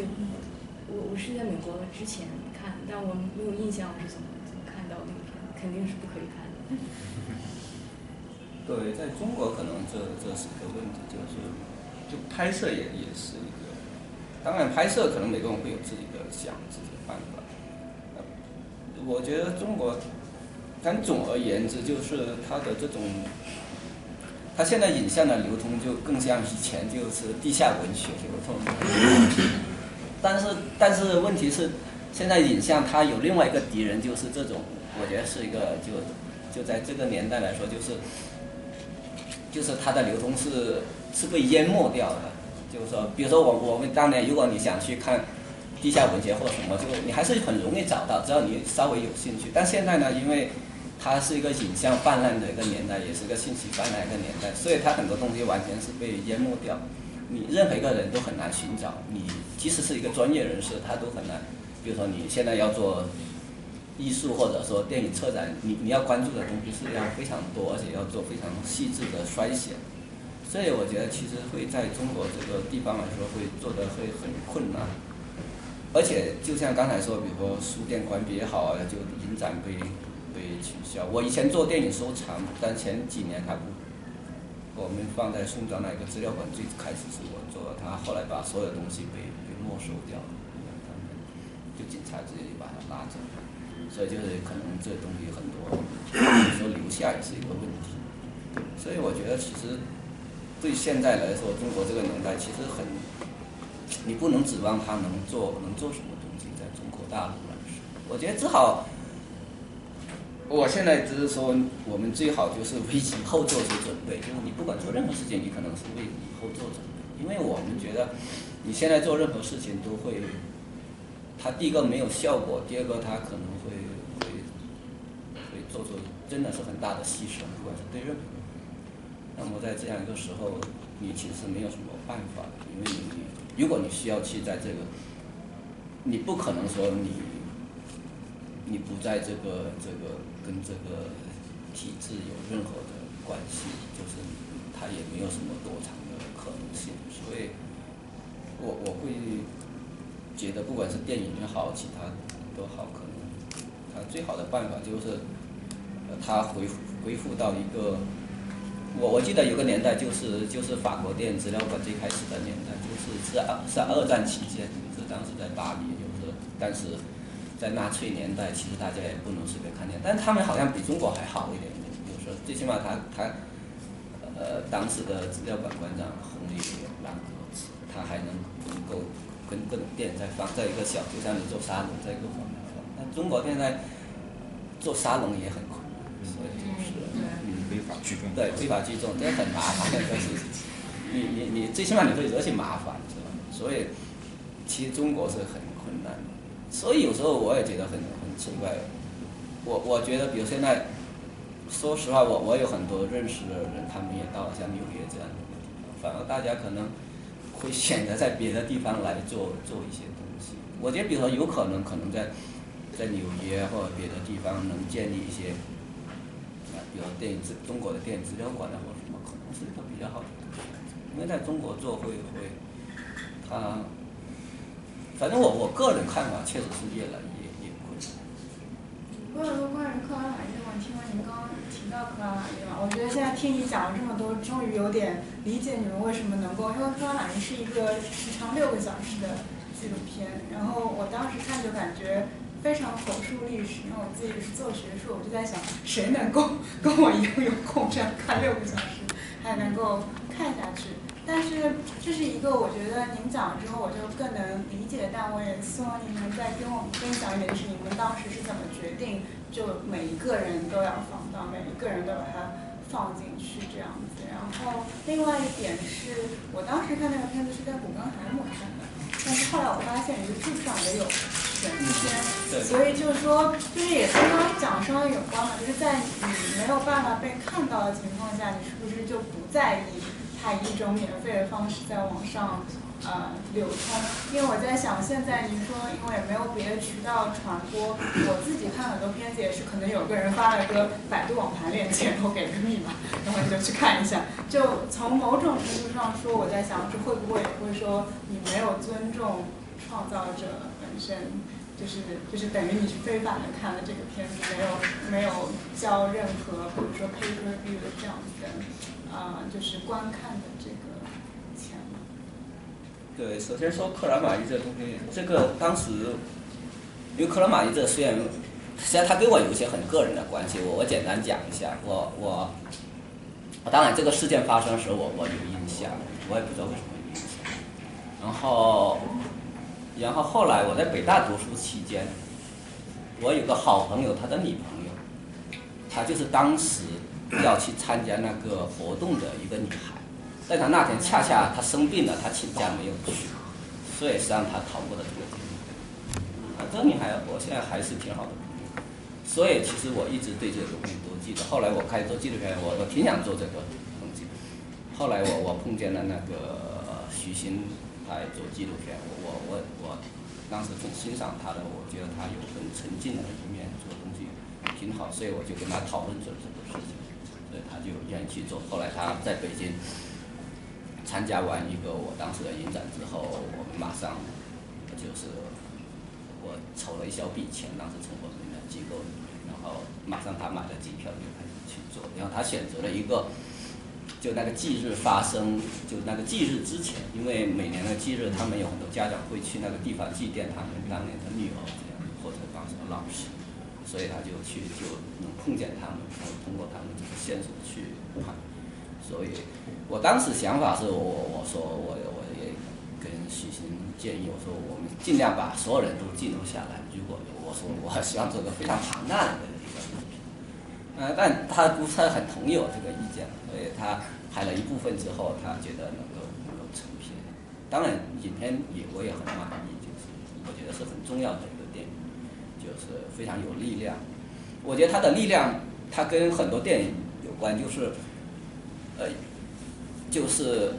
我我是在美国之前看，但我没有印象我是怎么怎么看到那个片，肯定是不可以看的。对，在中国可能这这是一个问题，就是就拍摄也也是一个，当然拍摄可能每个人会有自己的想自己的办法。我觉得中国，但总而言之就是它的这种，它现在影像的流通就更像以前就是地下文学流通。但是但是问题是，现在影像它有另外一个敌人，就是这种，我觉得是一个就就在这个年代来说，就是就是它的流通是是被淹没掉的。就是说，比如说我我们当年，如果你想去看地下文学或什么，就你还是很容易找到，只要你稍微有兴趣。但现在呢，因为它是一个影像泛滥的一个年代，也是一个信息泛滥的一个年代，所以它很多东西完全是被淹没掉。你任何一个人都很难寻找，你即使是一个专业人士，他都很难。比如说你现在要做艺术或者说电影策展，你你要关注的东西是要非常多，而且要做非常细致的筛选。所以我觉得其实会在中国这个地方来说，会做的会很困难。而且就像刚才说，比如说书店关闭也好啊，就影展被被取消。我以前做电影收藏，但前几年他不，我们放在宋庄那个资料馆，最开始是我做的，他后来把所有东西被被没收掉了，就警察直接就把他拉走。所以就是可能这东西很多，有时候留下也是一个问题。所以我觉得其实对现在来说，中国这个年代其实很，你不能指望他能做能做什么东西，在中国大陆来说，我觉得只好，我现在只是说，我们最好就是为以后做出准备，就是你不管做任何事情，你可能是为以后做准备，因为我们觉得你现在做任何事情都会，它第一个没有效果，第二个它可能会做出真的是很大的牺牲，不管是对任何人。那么在这样一个时候，你其实没有什么办法的，因为你如果你需要去在这个，你不可能说你你不在这个这个跟这个体制有任何的关系，就是它也没有什么躲藏的可能性，所以我我会觉得不管是电影也好，其他都好，可能它最好的办法就是，它恢复恢复到一个。我我记得有个年代，就是就是法国电影资料馆最开始的年代，就是是二是二战期间，就是当时在巴黎，就是但是在纳粹年代，其实大家也不能随便看见，但他们好像比中国还好一点点，就是最起码他他呃当时的资料馆馆长红利兰格，他还能能够跟跟电影在放，在一个小就像你做沙龙，在一个房里放，但中国现在做沙龙也很困，所以就是嗯。非法聚众，对非法聚众，这很麻烦的一个事情。你你你最起码你会惹起麻烦，是吧？所以其实中国是很困难的。所以有时候我也觉得很很奇怪。我我觉得，比如现在，说实话，我我有很多认识的人，他们也到了像纽约这样的地方，反而大家可能会选择在别的地方来做做一些东西。我觉得，比如说有可能可能在在纽约或者别的地方能建立一些。比如电影资中国的电影资料馆啊，或者什么，可能是一个比较好的。因为在中国做会会，他，反正我我个人看法，确实是越来越越困难。我有个关于克拉玛依的问题，因为您刚刚提到克拉玛依嘛，我觉得现在听你讲了这么多，终于有点理解你们为什么能够，因为克拉玛依是一个时长六个小时的纪录片，然后我当时看就感觉。非常口述历史，因为我自己是做学术，我就在想，谁能够跟我一样有空这样看六个小时，还能够看下去。但是这是一个我觉得您讲了之后我就更能理解，但我也希望您能再跟我们分享一点，就是你们当时是怎么决定，就每一个人都要放到，每一个人都把它放进去这样子。然后另外一点是我当时看那个片子是在古根海姆看的，但是后来我发现鱼柱上也有选片，所以就是说，就是也跟刚刚讲稍微有关嘛，就是在你没有办法被看到的情况下，你是不是就不在意？它以一种免费的方式在网上呃流通，因为我在想，现在您说因为也没有别的渠道传播，我自己看很多片子也是可能有个人发了个百度网盘链接，然后给个密码，然后你就去看一下。就从某种程度上说，我在想，这会不会也会说你没有尊重创造者本就是就是等于你是非法的看了这个片子，没有没有交任何比如说 pay per view 的这样子的。啊，就是观看的这个钱对，首先说克拉玛依这个东西，这个当时，因为克拉玛依这虽然，实际上他跟我有一些很个人的关系，我我简单讲一下，我我，当然这个事件发生的时候我我有印象，我也不知道为什么有印象。然后，然后后来我在北大读书期间，我有个好朋友，他的女朋友，她就是当时。要去参加那个活动的一个女孩，但她那天恰恰她生病了，她请假没有去，所以是让她逃过了这个。啊，这个女孩我现在还是挺好的，所以其实我一直对这个东西都记得。后来我开始做纪录片，我我挺想做这个东西。后来我我碰见了那个徐新，他做纪录片，我我我当时很欣赏他的，我觉得他有很沉静的一面，做东西挺好，所以我就跟他讨论这这个事情。所以他就愿意去做。后来他在北京参加完一个我当时的影展之后，我们马上就是我筹了一小笔钱，当时从我们的机构里面，然后马上他买了机票就开始去做。然后他选择了一个，就那个忌日发生，就那个忌日之前，因为每年的忌日，他们有很多家长会去那个地方祭奠他们当年的女儿这样，或者当时的老师。所以他就去，就能碰见他们，然后通过他们这个线索去判。所以，我当时想法是我我说我我也跟徐新建议，我说我们尽量把所有人都记录下来。如果我说我希望做个非常庞大的一个影片，呃，但他不是很同意我这个意见，所以他拍了一部分之后，他觉得能够能够成片。当然，影片也我也很满意，就是我觉得是很重要的一个电影。就是非常有力量，我觉得它的力量，它跟很多电影有关，就是，呃，就是，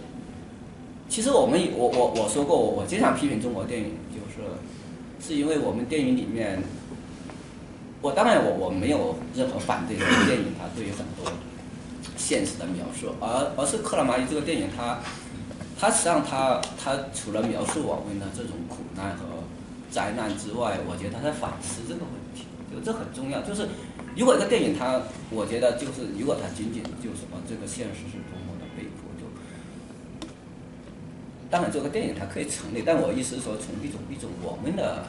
其实我们我我我说过，我经常批评中国电影，就是，是因为我们电影里面，我当然我我没有任何反对这个电影，它对于很多现实的描述，而而是克拉玛依这个电影，它，它实际上它它除了描述我们的这种苦难和。灾难之外，我觉得他在反思这个问题，就这很重要。就是如果一个电影，它，我觉得就是如果它仅仅就什么这个现实是多么的悲苦，就当然这个电影它可以成立。但我意思是说，从一种一种我们的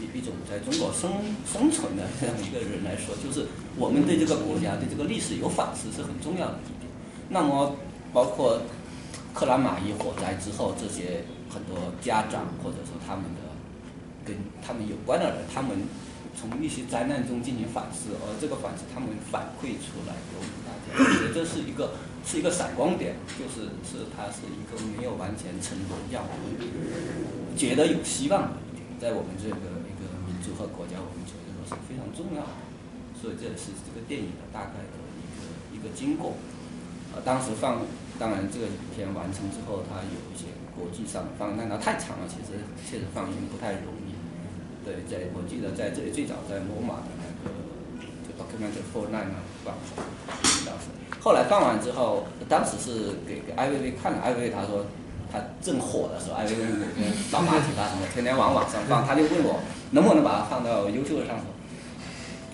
一一种在中国生生存的这样一个人来说，就是我们对这个国家对这个历史有反思是很重要的一点。那么包括克拉玛依火灾之后，这些很多家长或者说他们的。跟他们有关的人，他们从一些灾难中进行反思，而这个反思他们反馈出来给我们大家，我觉得这是一个是一个闪光点，就是是它是一个没有完全沉沦，让我们觉得有希望的，在我们这个和国家，我们觉得是非常重要的。所以这也是这个电影的大概的一个一个经过。呃，当时放，当然这个影片完成之后，它有一些国际上放，但它太长了，其实确实放映不太容易。对，在我记得在这里最早在罗马的那个就 documentary for nine 放，当时后来放完之后，当时是给给艾薇薇看了，艾薇薇她说她正火的时候，艾薇薇每天老马体他什么，天天往网上放，他就问我能不能把它放到优秀的上头，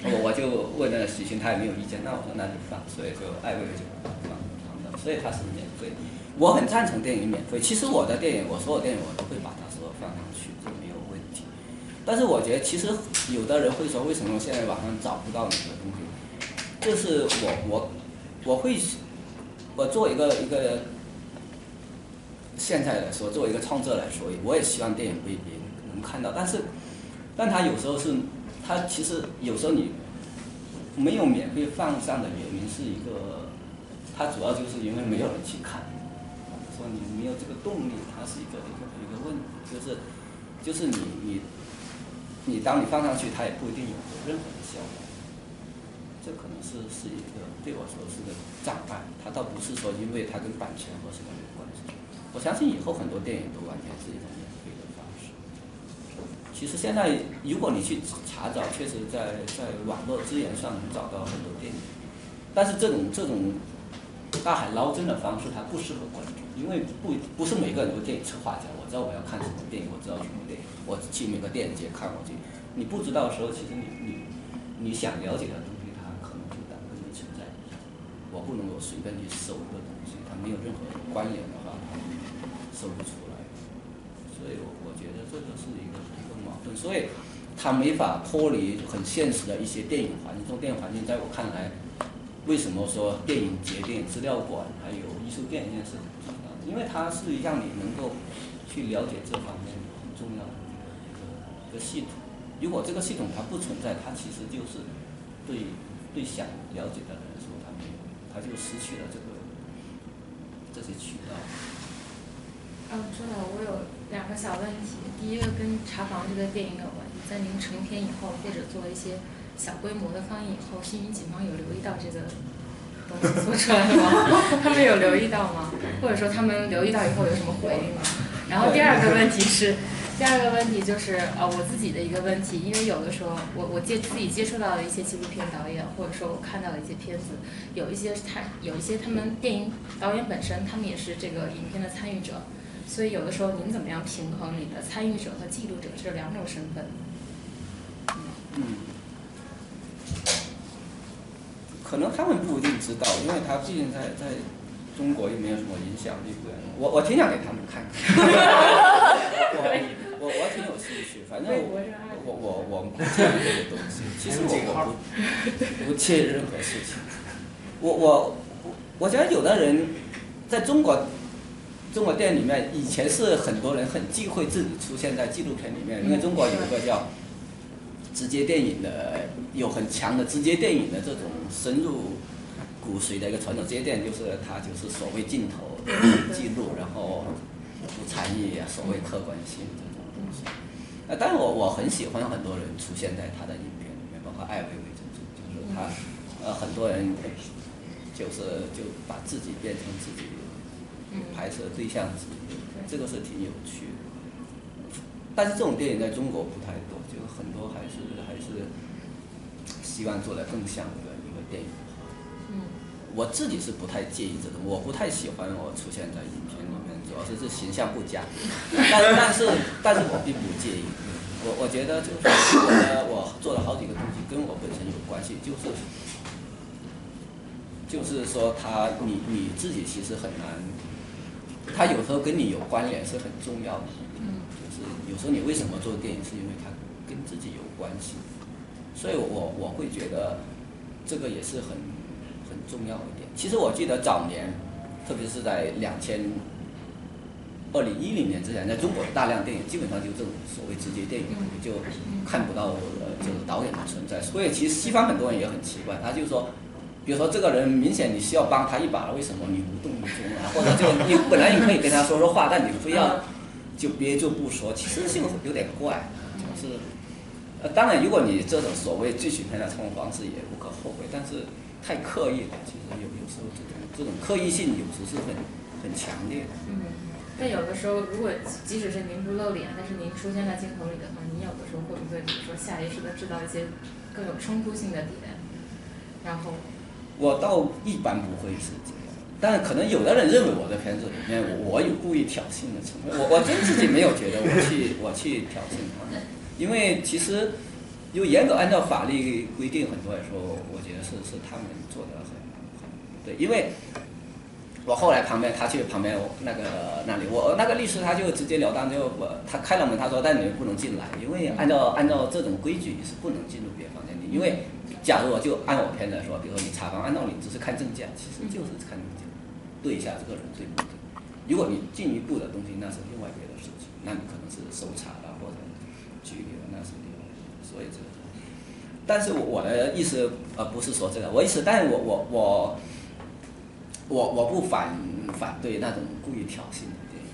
我我就问那个许昕，他也没有意见，那我说那就放，所以就艾薇薇就放放的，所以它是免费，我很赞成电影免费，其实我的电影，我所有电影我都会把它说放上去。没有问题但是我觉得，其实有的人会说，为什么现在网上找不到你的东西？就是我我我会，我做一个一个现在来说，作为一个创作者来说，我也希望电影被别人能看到，但是，但他有时候是，他其实有时候你没有免费放上的原因是一个，他主要就是因为没有人去看，说你没有这个动力，它是一个一个一个问题，就是就是你你你当你放上去，它也不一定有任何的效果，这可能是是一个对我说是个障碍，它倒不是说因为它跟版权或什么有关系，我相信以后很多电影都完全是一种。其实现在如果你去查找，确实在在网络资源上能找到很多电影，但是这种这种大海捞针的方式，它不适合观众，因为不不是每个人都电影策划家。我知道我要看什么电影，我知道什么电影，我去每个电影节看过去。你不知道的时候，其实你你你想了解的东西，它可能就当跟你存在。我不能够随便去搜一个东西，它没有任何关联的话，它搜不出来。所以我我觉得这个是一个所以它没法脱离很现实的一些电影环境。这种电影环境在我看来。为什么说电影节、电影资料馆还有艺术电影院是很重要的？因为它是让你能够去了解这方面很重要的一个一个一个系统。如果这个系统它不存在，它其实就是对对想了解的人说，他没有，他就失去了这个这些渠道。嗯，朱导，我有两个小问题。第一个跟查房这个电影有关，在您成片以后或者做一些。小规模的放映以后，幸运警方有留意到这个东西做出来了吗？他们有留意到吗？或者说他们留意到以后有什么回应吗？然后第二个问题是，第二个问题就是呃我自己的一个问题，因为有的时候我我接自己接触到的一些纪录片导演，或者说我看到的一些片子，有一些他有一些他们电影导演本身他们也是这个影片的参与者，所以有的时候您怎么样平衡你的参与者和记录者这两种身份？嗯。可能他们不一定知道，因为他毕竟在在中国又没有什么影响力。我我挺想给他们看看，我我我挺有兴趣。反正我我我我不介意这个东西。其实我我不不介意任何事情。我我我觉得有的人在中国中国电影里面，以前是很多人很忌讳自己出现在纪录片里面，因为中国有一个叫。直接电影的有很强的直接电影的这种深入骨髓的一个传统，直接电影就是它就是所谓镜头记录，然后不参与所谓客观性这种东西。呃，当然我我很喜欢很多人出现在他的影片里面，包括艾薇薇这种，就是他呃很多人就是就把自己变成自己拍摄对象这个是挺有趣的。但是这种电影在中国不太多，就很多还是还是希望做的更像一个一个电影。嗯，我自己是不太介意这种，我不太喜欢我出现在影片里面，主要是是形象不佳。但但是但是我并不介意，我我觉得就是我我做了好几个东西跟我本身有关系，就是就是说他你你自己其实很难，他有时候跟你有关联是很重要的。就是有时候你为什么做电影，是因为它跟自己有关系，所以我我会觉得这个也是很很重要一点。其实我记得早年，特别是在两千二零一零年之前，在中国大量电影基本上就这种所谓直接电影，你就看不到呃就是导演的存在。所以其实西方很多人也很奇怪，他就说，比如说这个人明显你需要帮他一把了，为什么你无动于衷啊？或者就你本来你可以跟他说说话，但你非要。就憋就不说，其实就有点怪，就是，呃，当然，如果你这种所谓剧情片的创作方式也无可厚非，但是太刻意了，其实有有时候这种这种刻意性有时是很很强烈的。嗯，但有的时候，如果即使是您不露脸，但是您出现在镜头里的话，你有的时候会不会比如说下意识的制造一些更有冲突性的点？然后，我倒一般不会是这样。但可能有的人认为我的片子里面我有故意挑衅的成分，我我真自己没有觉得我去 我去挑衅，因为其实又严格按照法律规定，很多来说，我觉得是是他们做的很很对，因为我后来旁边他去旁边那个那里，我那个律师他就直截了当就我他开了门，他说但你们不能进来，因为按照按照这种规矩你是不能进入别房间的，因为假如我就按我片子说，比如说你查房按照你只是看证件，其实就是看证件。对一下这个人对不对？如果你进一步的东西，那是另外别的事情，那你可能是搜查了或者拘留，那是另外。所以这个，但是我我的意思呃不是说这个，我意思，但是我我我我我不反反对那种故意挑衅的电影。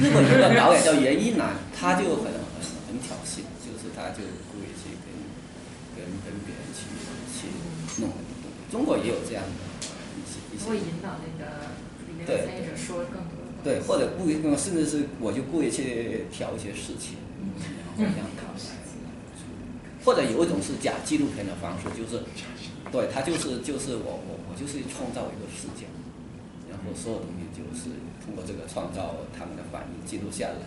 日本有个导演叫岩一男，他就很很很挑衅，就是他就故意去跟跟跟别人去去弄很多东西。中国也有这样的一些一些。会引导那个里面的参与者说更多。对，或者故意，甚至是我就故意去挑一些事情，然后让他来。或者有一种是假纪录片的方式，就是，对他就是就是我我我就是创造一个事件，然后所有东西就是通过这个创造他们的反应记录下来。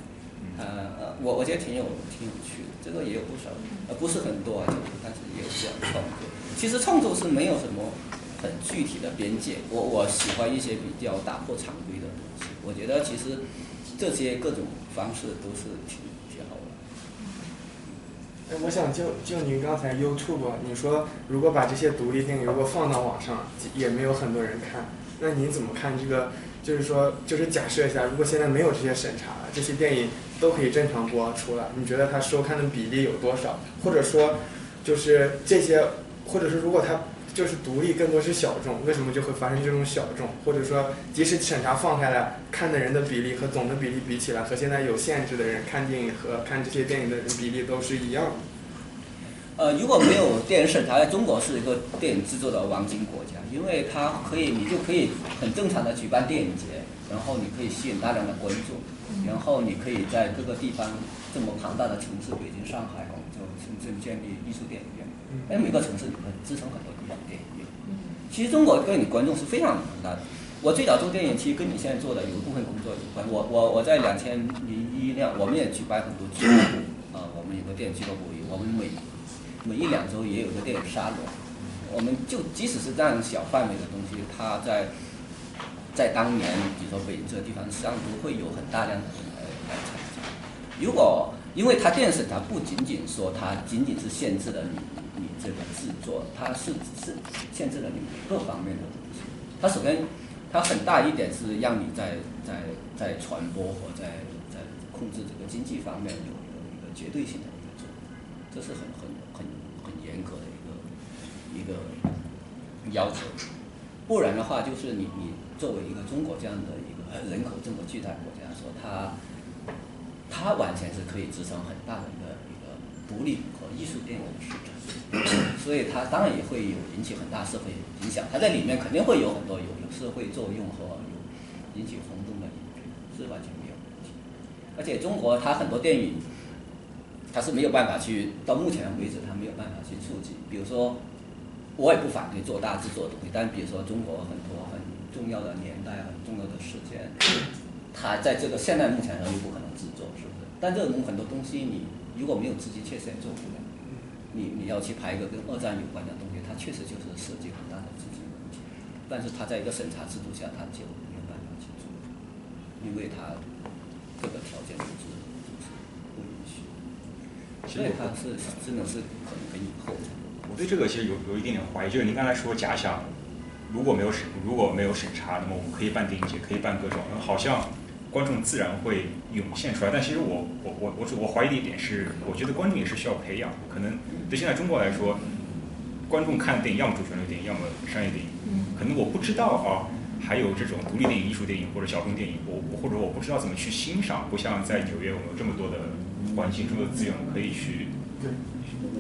呃呃，我我觉得挺有挺有趣的，这个也有不少，呃不是很多啊，就是但是也有这样创作。其实创作是没有什么很具体的边界，我我喜欢一些比较打破常规的东西。我觉得其实这些各种方式都是挺挺好玩。哎，我想就就您刚才 YouTube，你说如果把这些独立电影如果放到网上，也没有很多人看，那您怎么看这个？就是说，就是假设一下，如果现在没有这些审查，这些电影都可以正常播出了，你觉得它收看的比例有多少？或者说，就是这些，或者是如果它就是独立更多是小众，为什么就会发生这种小众？或者说，即使审查放开了，看的人的比例和总的比例比起来，和现在有限制的人看电影和看这些电影的人比例都是一样的。呃，如果没有电影审查，在中国是一个电影制作的黄金国家，因为它可以，你就可以很正常的举办电影节，然后你可以吸引大量的观众，然后你可以在各个地方这么庞大的城市，北京、上海、广州、深圳建立艺术电影院，哎，每个城市你会支撑很多艺术电影院。其实中国对你观众是非常庞大的。我最早做电影，其实跟你现在做的有一部分工作有关。我我我在两千零一年，我们也举办很多俱乐部，啊，我们有个电影俱乐部，我们每每一两周也有个电影沙龙，我们就即使是这样小范围的东西，它在在当年，比如说北京这个地方，实际上都会有很大量的人来来参加。如果因为它电影审查不仅仅说它仅仅是限制了你你这个制作，它是是限制了你各方面的东西。它首先它很大一点是让你在在在传播和在在控制这个经济方面有一个一个绝对性的一个作用，这是很很很。很严格的一个一个要求，不然的话，就是你你作为一个中国这样的一个人口这么巨大的国家来，说它它完全是可以支撑很大的一个一个独立和艺术电影的市场，所以它当然也会有引起很大社会影响，它在里面肯定会有很多有有社会作用和有引起轰动的影片，是完全没有问题。而且中国它很多电影。它是没有办法去，到目前为止，它没有办法去触及。比如说，我也不反对做大制作的东西，但比如说中国很多很重要的年代、很重要的事件，他在这个现代目前上又不可能制作，是不是？但这种很多东西，你如果没有资金，确实也做不了。你你要去拍一个跟二战有关的东西，它确实就是涉及很大的资金问题。但是它在一个审查制度下，它就没有办法去做，因为它这个条件都是。所以它是真的是可能跟以后。我对这个其实有有一点点怀疑，就是您刚才说假想，如果没有审如果没有审查，那么我们可以办电影节，可以办各种，好像观众自然会涌现出来。但其实我我我我我怀疑的一点是，我觉得观众也是需要培养。可能对现在中国来说，观众看电影要么主旋律电影，要么商业电影。可能我不知道啊，还有这种独立电影、艺术电影或者小众电影，我我或者我不知道怎么去欣赏。不像在纽约，我们有这么多的。环境中的资源可以去，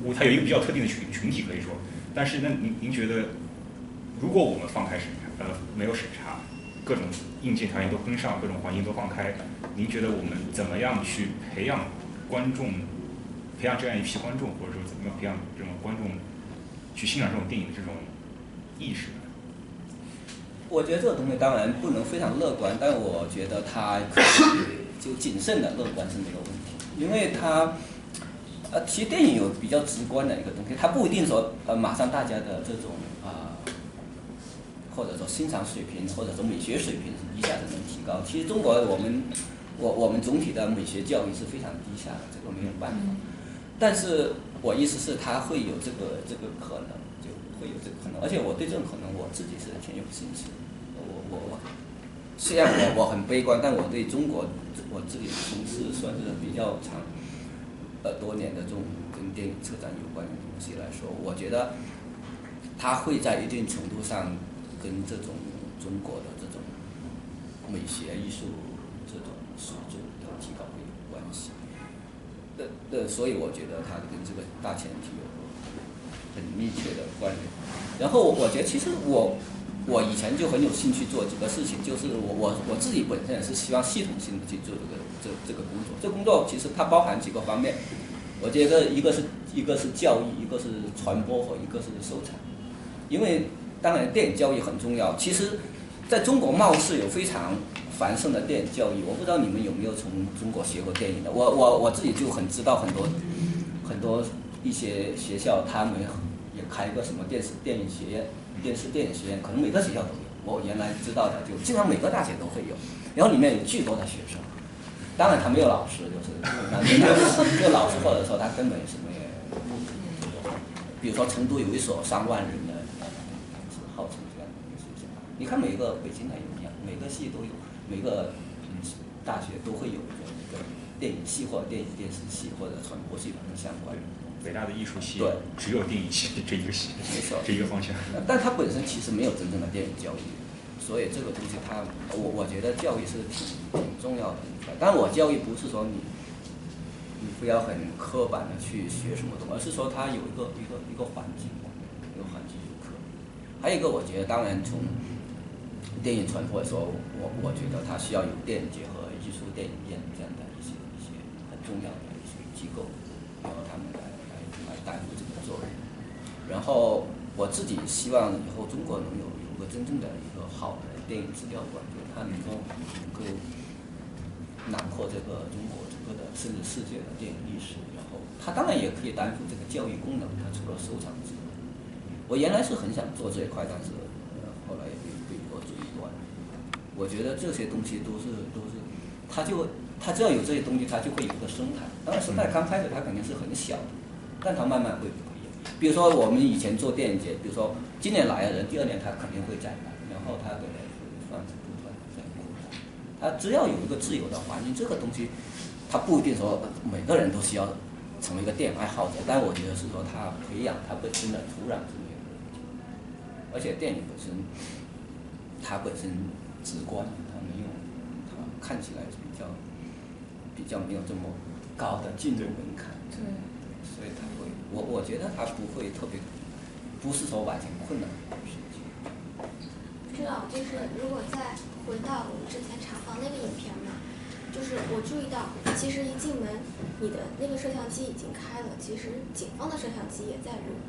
我它有一个比较特定的群群体可以说，但是那您您觉得，如果我们放开审查，呃，没有审查，各种硬件条件都跟上，各种环境都放开，您觉得我们怎么样去培养观众，培养这样一批观众，或者说怎么样培养这种观众去欣赏这种电影的这种意识？我觉得这个东西当然不能非常乐观，但我觉得它可以就谨慎的乐观是没有问题。因为它，呃，其实电影有比较直观的一个东西，它不一定说呃马上大家的这种，或者说欣赏水平或者说美学水平一下子能提高。其实中国我们我我们总体的美学教育是非常低下的，这个没有办法。但是我意思是它会有这个这个可能，就会有这个可能，而且我对这种可能我自己是挺有信心。我我我，虽然我我很悲观，但我对中国我自己从事算是比较长呃多年的这种跟电影车展有关的东西来说，我觉得它会在一定程度上跟这种中国的这种美学艺术这种水准的提高会有关系。呃呃，所以我觉得它跟这个大前提有很密切的关联。然后我觉得其实我我以前就很有兴趣做几个事情，就是我我我自己本身也是希望系统性的去做这个这这个工作。这工作其实它包含几个方面，我觉得一个是一个是教育，一个是传播和一个是收藏。因为当然电影教育很重要，其实在中国貌似有非常繁盛的电影教育，我不知道你们有没有从中国学过电影的。我我我自己就很知道很多很多一些学校他们也开一个什么电视电影学院、电视电影学院，可能每个学校都有。我原来知道的就基本上每个大学都会有，然后里面有巨多的学生。当然他没有老师，就是那没有老师，或者说他根本什么也，比如说成都有一所上万人的，是号称这样的一个学校。你看每个北京的也一样，每个系都有，每个大学都会有一个一个电影系或者电影电视系或者传播系等相关的。北大的艺术系对只有电影系这一个系，没错，这一个方向。但它本身其实没有真正的电影教育，所以这个东西它，我我觉得教育是挺挺重要的一块。但我教育不是说你，你不要很刻板的去学什么东西，而是说它有一个一个一个环境，一个环境就可以。还有一个，我觉得当然从电影传播来说，我我觉得它需要有电影节和艺术电影院这样的一些一些很重要的一些机构，然后他们来来来担负这个作用。然后我自己希望以后中国能有有个真正的一个好的电影资料馆，就是它能够能够囊括这个中国整个的甚至世界的电影历史。然后它当然也可以担负这个教育功能，它除了收藏之外，我原来是很想做这一块，但是呃后来。我觉得这些东西都是都是，它就它只要有这些东西，它就会有一个生态。当然生态刚开始它肯定是很小的，但它慢慢会。比如说我们以前做电影节，比如说今年来的人，第二年他肯定会再来，然后他的算是不断的在扩大。他只要有一个自由的环境，这个东西，他不一定说每个人都需要成为一个电影爱好者，但我觉得是说他培养他本身的土壤是没有问题。而且电影本身，它本身直观，它没有，它看起来是比较比较没有这么高的进入门槛。对。所以他会，我我觉得他不会特别，不是说完全困难。不知道，就是如果再回到我们之前查房那个影片嘛，就是我注意到，其实一进门，你的那个摄像机已经开了，其实警方的摄像机也在录，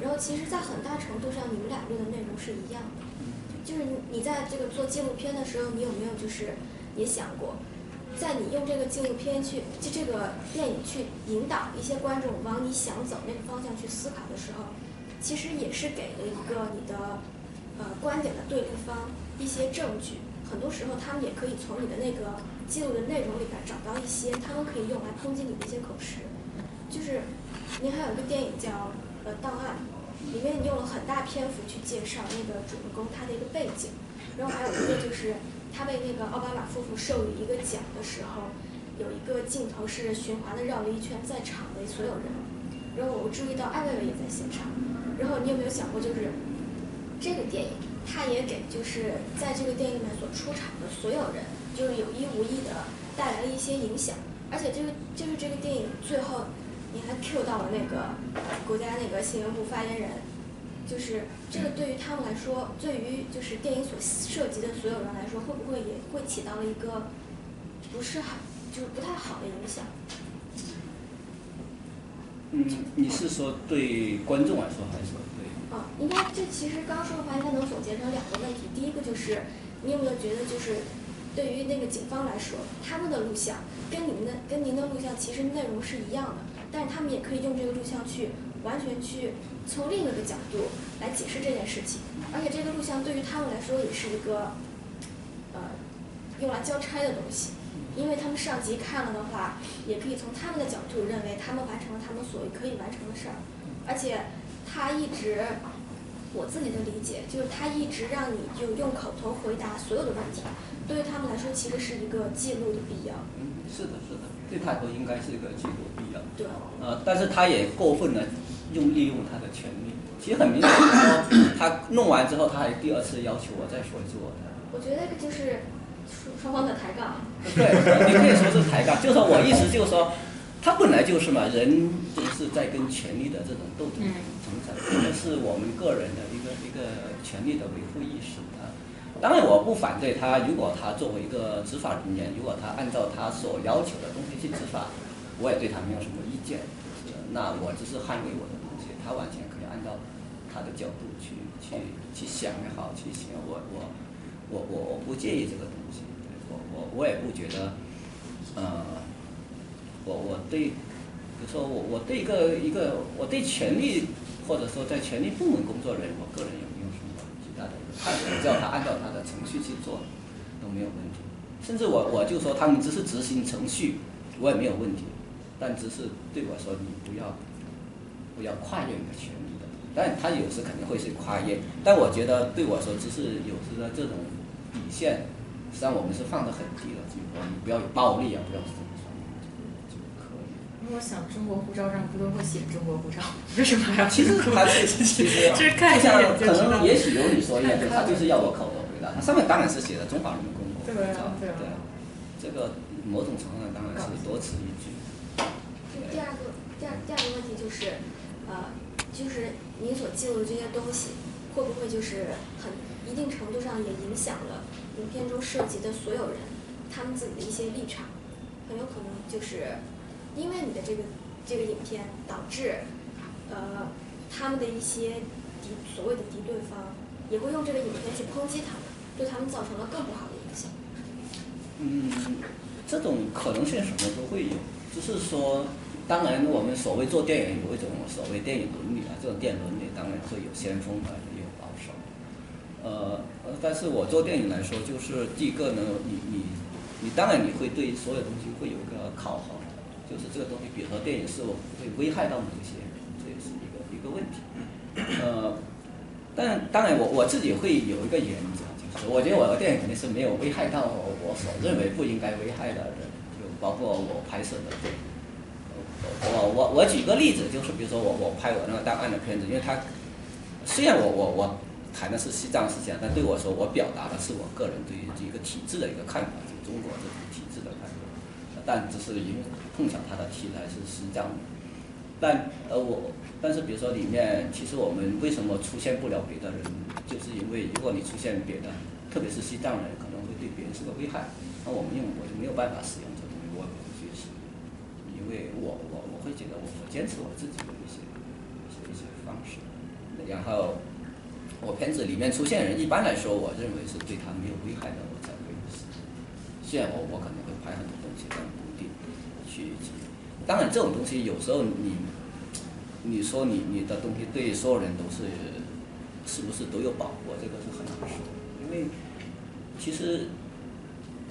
然后其实，在很大程度上，你们俩录的内容是一样的。就是你在这个做纪录片的时候，你有没有就是也想过？在你用这个纪录片去，就这个电影去引导一些观众往你想走那个方向去思考的时候，其实也是给了一个你的呃观点的对立方一些证据。很多时候，他们也可以从你的那个记录的内容里边找到一些他们可以用来抨击你的一些口实。就是您还有一个电影叫呃《档案》，里面你用了很大篇幅去介绍那个主人公他的一个背景，然后还有一个就是。他被那个奥巴马夫妇授予一个奖的时候，有一个镜头是循环的绕了一圈在场的所有人，然后我注意到艾薇薇也在现场，然后你有没有想过，就是这个电影，它也给就是在这个电影里面所出场的所有人，就是有意无意的带来了一些影响，而且这个就是这个电影最后你还 Q 到了那个国家那个新闻部发言人。就是这个对于他们来说，对于就是电影所涉及的所有人来说，会不会也会起到了一个不是好，就是不太好的影响？嗯，你是说对观众来说，还是说对？哦，应该这其实刚说的话，应该能总结成两个问题。第一个就是，你有没有觉得，就是对于那个警方来说，他们的录像跟你们的跟您的录像其实内容是一样的，但是他们也可以用这个录像去完全去。从另一个角度来解释这件事情，而且这个录像对于他们来说也是一个，呃，用来交差的东西，因为他们上级看了的话，也可以从他们的角度认为他们完成了他们所可以完成的事儿，而且他一直我自己的理解，就是他一直让你就用口头回答所有的问题，对于他们来说其实是一个记录的必要。嗯，是的，是的，对他来说应该是一个结果必要。对。呃，但是他也过分的用利用他的权利。其实很明显说，他弄完之后，他还第二次要求我再说一次我的。我觉得这个就是双方的抬杠。对，你可以说是抬杠，就是说我意思就是说，他本来就是嘛，人就是在跟权力的这种斗争成长，这个是我们个人的一个一个权利的维护意识啊。当然，我不反对他，如果他作为一个执法人员，如果他按照他所要求的东西去执法，我也对他没有什么意见。那我只是捍卫我的东西，他完全可以按照他的角度去去去想也好，去想我我我我我不介意这个东西，我我我也不觉得，呃，我我对，比如说我我对一个一个我对权力或者说在权力部门工作人员，我个人大的判断，只要他按照他的程序去做都没有问题。甚至我我就说他们只是执行程序，我也没有问题。但只是对我说，你不要不要跨越你的权利的。但他有时肯定会去跨越，但我觉得对我说，只是有时的这种底线，实际上我们是放得很低的，就是说你不要有暴力啊，不要什么什么。我想中国护照上不都会写中国护照，为什么还要？其实他是其实 就是看一眼就可能也许有你说一样，他就是要我口头回答，他上面当然是写的中华人民共和国护照，对啊，这个某种程度上当然是多此一举。第二个，第二第二个问题就是，呃，就是你所记录的这些东西，会不会就是很一定程度上也影响了影片中涉及的所有人他们自己的一些立场？很有可能就是因为你的这个这个影片导致，呃，他们的一些敌所谓的敌对方也会用这个影片去抨击他们，对他们造成了更不好的影响。嗯，这种可能性什么都会有，只是说。当然，我们所谓做电影有一种所谓电影伦理啊，这种电影伦理当然会有先锋的，也有保守。呃，但是我做电影来说，就是第一个呢，你你你当然你会对所有东西会有一个考核，就是这个东西，比如说电影是否会危害到某些人，这也是一个一个问题。呃，但当然我我自己会有一个原则，就是我觉得我的电影肯定是没有危害到我所认为不应该危害的人，就包括我拍摄的电影。我我我举个例子，就是比如说我我拍我那个档案的片子，因为它虽然我我我谈的是西藏思想，但对我说我表达的是我个人对于这个体制的一个看法，就中国这种体制的看法。但只是因为碰巧它的题材是西藏的，但呃我但是比如说里面其实我们为什么出现不了别的人，就是因为如果你出现别的，特别是西藏人，可能会对别人是个危害，那我们用我就没有办法使用这东西，我就是。因为我我我会觉得我我坚持我自己的一些一些一些方式，然后我片子里面出现人，一般来说我认为是对他没有危害的，我才会使。虽然我我可能会拍很多东西，但去。当然这种东西有时候你你说你你的东西对所有人都是是不是都有保护，这个是很难说。因为其实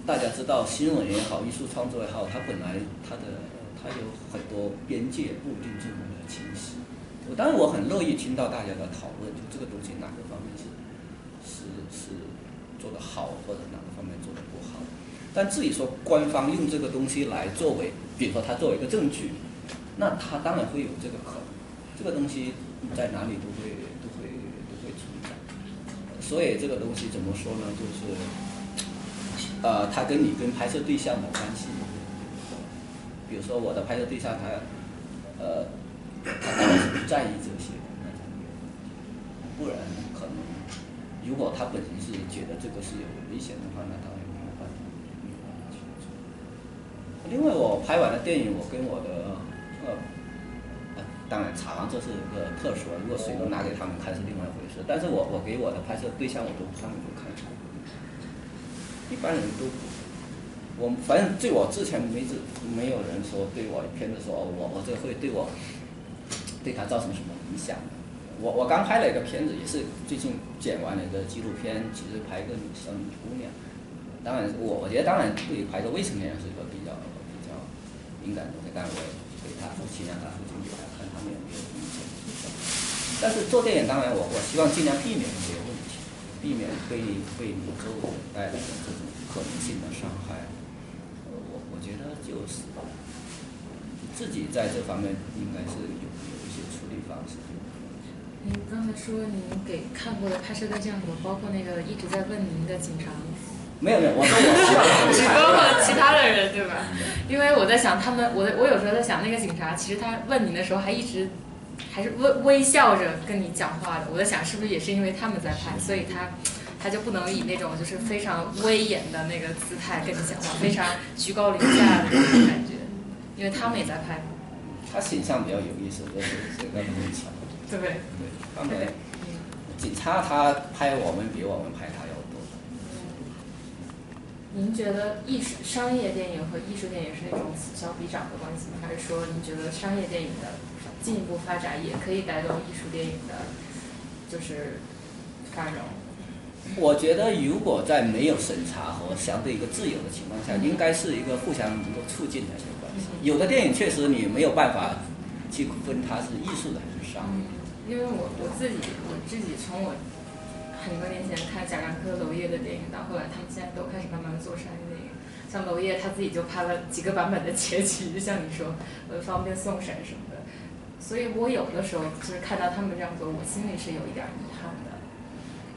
大家知道新闻也好，艺术创作也好，它本来它的。它有很多边界不定这么的清晰，我当然我很乐意听到大家的讨论，就这个东西哪个方面是是是做的好，或者哪个方面做的不好。但至于说官方用这个东西来作为，比如说它作为一个证据，那它当然会有这个可能。这个东西在哪里都会都会都会存在。所以这个东西怎么说呢？就是呃，它跟你跟拍摄对象的关系。比如说我的拍摄对象他，呃，他当然是不在意这些，那种，不然可能，如果他本身是觉得这个是有危险的话，那他然没有办法，没有办法去做。因为，我拍完了电影，我跟我的呃，当然查房这是一个特殊，如果谁都拿给他们看是另外一回事。但是我我给我的拍摄对象，我都他们都看过，一般人都。我反正对我之前没子没有人说对我片子说我我这会对我对他造成什么影响。我我刚拍了一个片子，也是最近剪完了一个纪录片，其实拍一个女生姑娘。当然我我觉得当然对于拍个未成年人是一个比较敏感的东西，但我给他父亲让他父亲给他看他们有没有意见。但是做电影当然我我希望尽量避免这些问题，避免对对你周围带来的这种可能性的伤害。我我觉得就是自己在这方面应该是有有一些处理方式。您刚才说您给看过的拍摄对象有包括那个一直在问您的警察？没有没有，我说我希望只包括其他的人对吧？因为我在想他们，我我有时候在想那个警察，其实他问你的时候还一直还是微微笑着跟你讲话的。我在想是不是也是因为他们在拍，所以他他就不能以那种就是非常威严的那个姿态跟你讲话，非常居高临下的那种感觉，因为他们也在拍。他形象比较有意思，就是这个很巧。对对，他们警察他拍我们比我们拍他。您觉得艺术商业电影和艺术电影是那种此消彼长的关系吗？还是说您觉得商业电影的进一步发展也可以带动艺术电影的，就是繁荣？我觉得如果在没有审查和相对一个自由的情况下，应该是一个互相能够促进的一个关系。有的电影确实你没有办法去分它是艺术的还是商业。因为我我自己我自己从我很多年前看贾樟柯、娄烨的电影，到后来他们现在都开始慢慢做商业电影。像娄烨他自己就拍了几个版本的结局，就像你说，呃，方便送审什么的。所以我有的时候就是看到他们这样做，我心里是有一点遗憾的。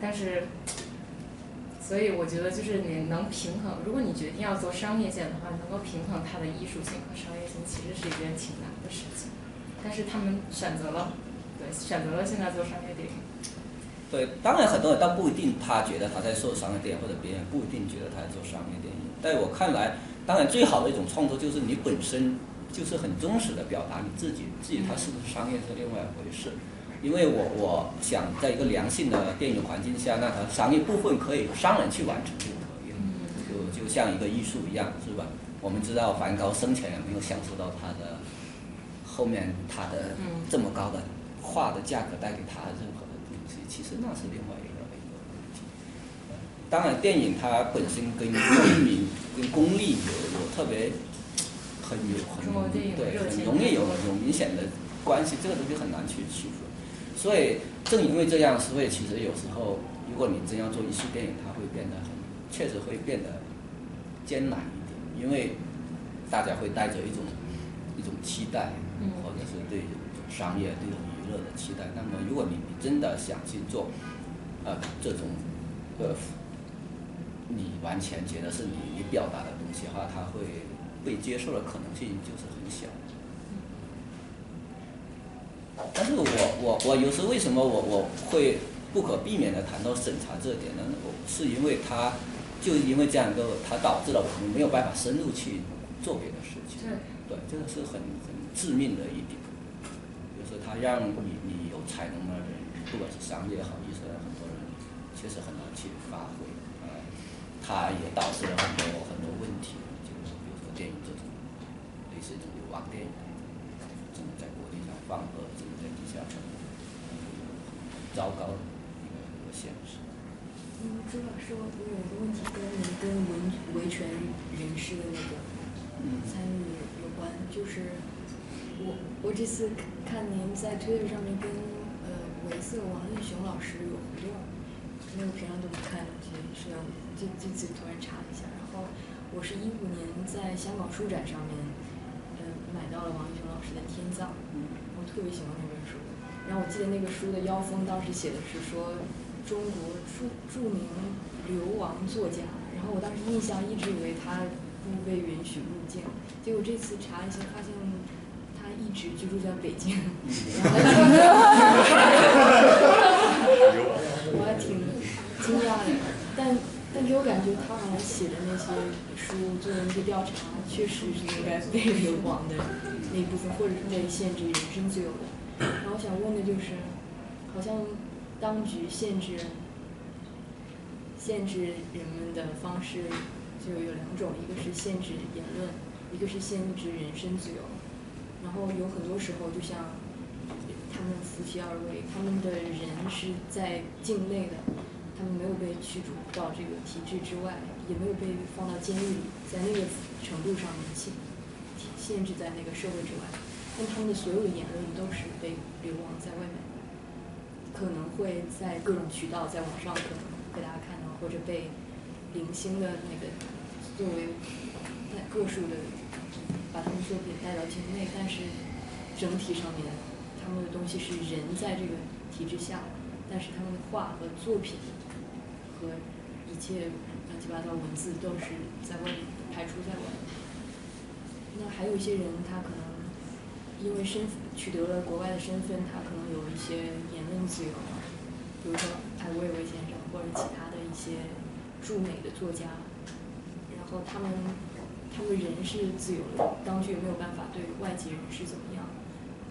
但是，所以我觉得就是你能平衡，如果你决定要做商业线的话，能够平衡它的艺术性和商业性，其实是一件挺难的事情。但是他们选择了。对选择了现在做商业电影。对，当然很多人倒不一定，他觉得他在做商业电影，或者别人不一定觉得他在做商业电影。在我看来，当然最好的一种创作就是你本身就是很忠实的表达你自己，自己它是不是商业是另外一回事。因为我我想在一个良性的电影环境下，那它商业部分可以商人去完成就可以了，就就像一个艺术一样，是吧？我们知道梵高生前也没有享受到他的后面他的这么高的。画的价格带给他的其实那是另外一个一个问题。当然，电影它本身跟公民、跟功利有有特别很有很对很容易有有明显的关系，这个东西很难去区分。所以正因为这样，所以其实有时候，如果你真要做艺术电影，它会变得很，确实会变得艰难一点，因为大家会带着一种一种期待，或者是对商业这的期待。那么，如果你真的想去做，呃，这种，呃，你完全觉得是你你表达的东西的话，它会被接受的可能性就是很小。但是我我我有时为什么我我会不可避免的谈到审查这点呢？我是因为它，就因为这样一个，它导致了我们没有办法深入去做别的事情。对，这个是很很致命的一点。他让你你有才能的人，不管是商业也好，艺术很多人确实很难去发挥，呃，他也导致了很多很多问题，就是比如说电影这种类似这种流亡电影，怎么在国际上放恶，怎么在地下城，糟糕的一个一个现实。嗯，朱老师，我有一个问题跟您跟维维权人士的那个参与有关，就是。我我这次看您在推特上面跟呃维色王立雄老师有互动，因为我平常都不看这些摄像，这这次突然查了一下。然后我是一五年在香港书展上面，嗯买到了王立雄老师的《天葬》，我特别喜欢那本书。然后我记得那个书的腰封当时写的是说中国著著名流亡作家，然后我当时印象一直以为他不被允许入境，结果这次查一下发现。一直居住在北京，我还挺惊讶的。但但给我感觉，他好像写的那些书，做的那些调查，确实是应该被流亡的那一部分，或者是被限制人身自由的。然后我想问的就是，好像当局限制限制人们的方式就有两种，一个是限制言论，一个是限制人身自由。然后有很多时候，就像他们夫妻二位，他们的人是在境内的，他们没有被驱逐到这个体制之外，也没有被放到监狱里，在那个程度上限限制在那个社会之外。但他们的所有的言论都是被流亡在外面，可能会在各种渠道在网上可能被大家看到，或者被零星的那个作为在个数的把他们作品带到境内，但是整体上面他们的东西是人在这个体制下，但是他们的画和作品和一切乱七八糟文字都是在外面排除在外面。那还有一些人，他可能因为身取得了国外的身份，他可能有一些言论自由，比如说艾薇薇先生或者其他的一些驻美的作家，然后他们他们人是自由的，当局也没有办法对外籍人士怎么样，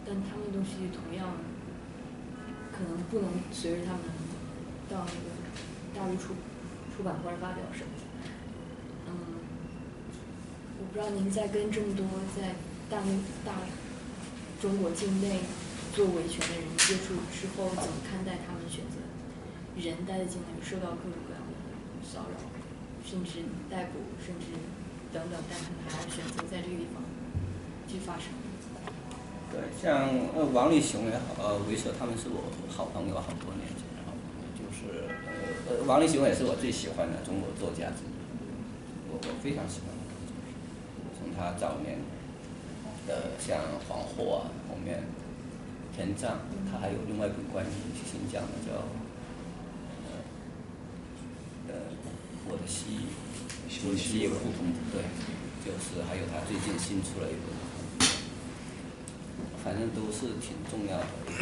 但他们的东西同样可能不能随着他们到那个大陆出出版或者发表什么的，嗯，我不知道您在跟这么多在大陆大中国境内做维权的人接触之后，怎么看待他们选择人待在境内受到各种各样的骚扰，甚至逮捕，甚至等等，但他们还是选择在这个地方去发生。对，像呃王力雄也好，呃韦舍他们是我好朋友，好多年前的好朋友，就是呃王力雄也是我最喜欢的中国作家之一，我我非常喜欢他，从他早年的像黄祸啊，后面天葬，他还有另外一本关于新疆的叫呃呃我的西域的西野胡同，对，就是还有他最近新出了一本。反正都是挺重要的著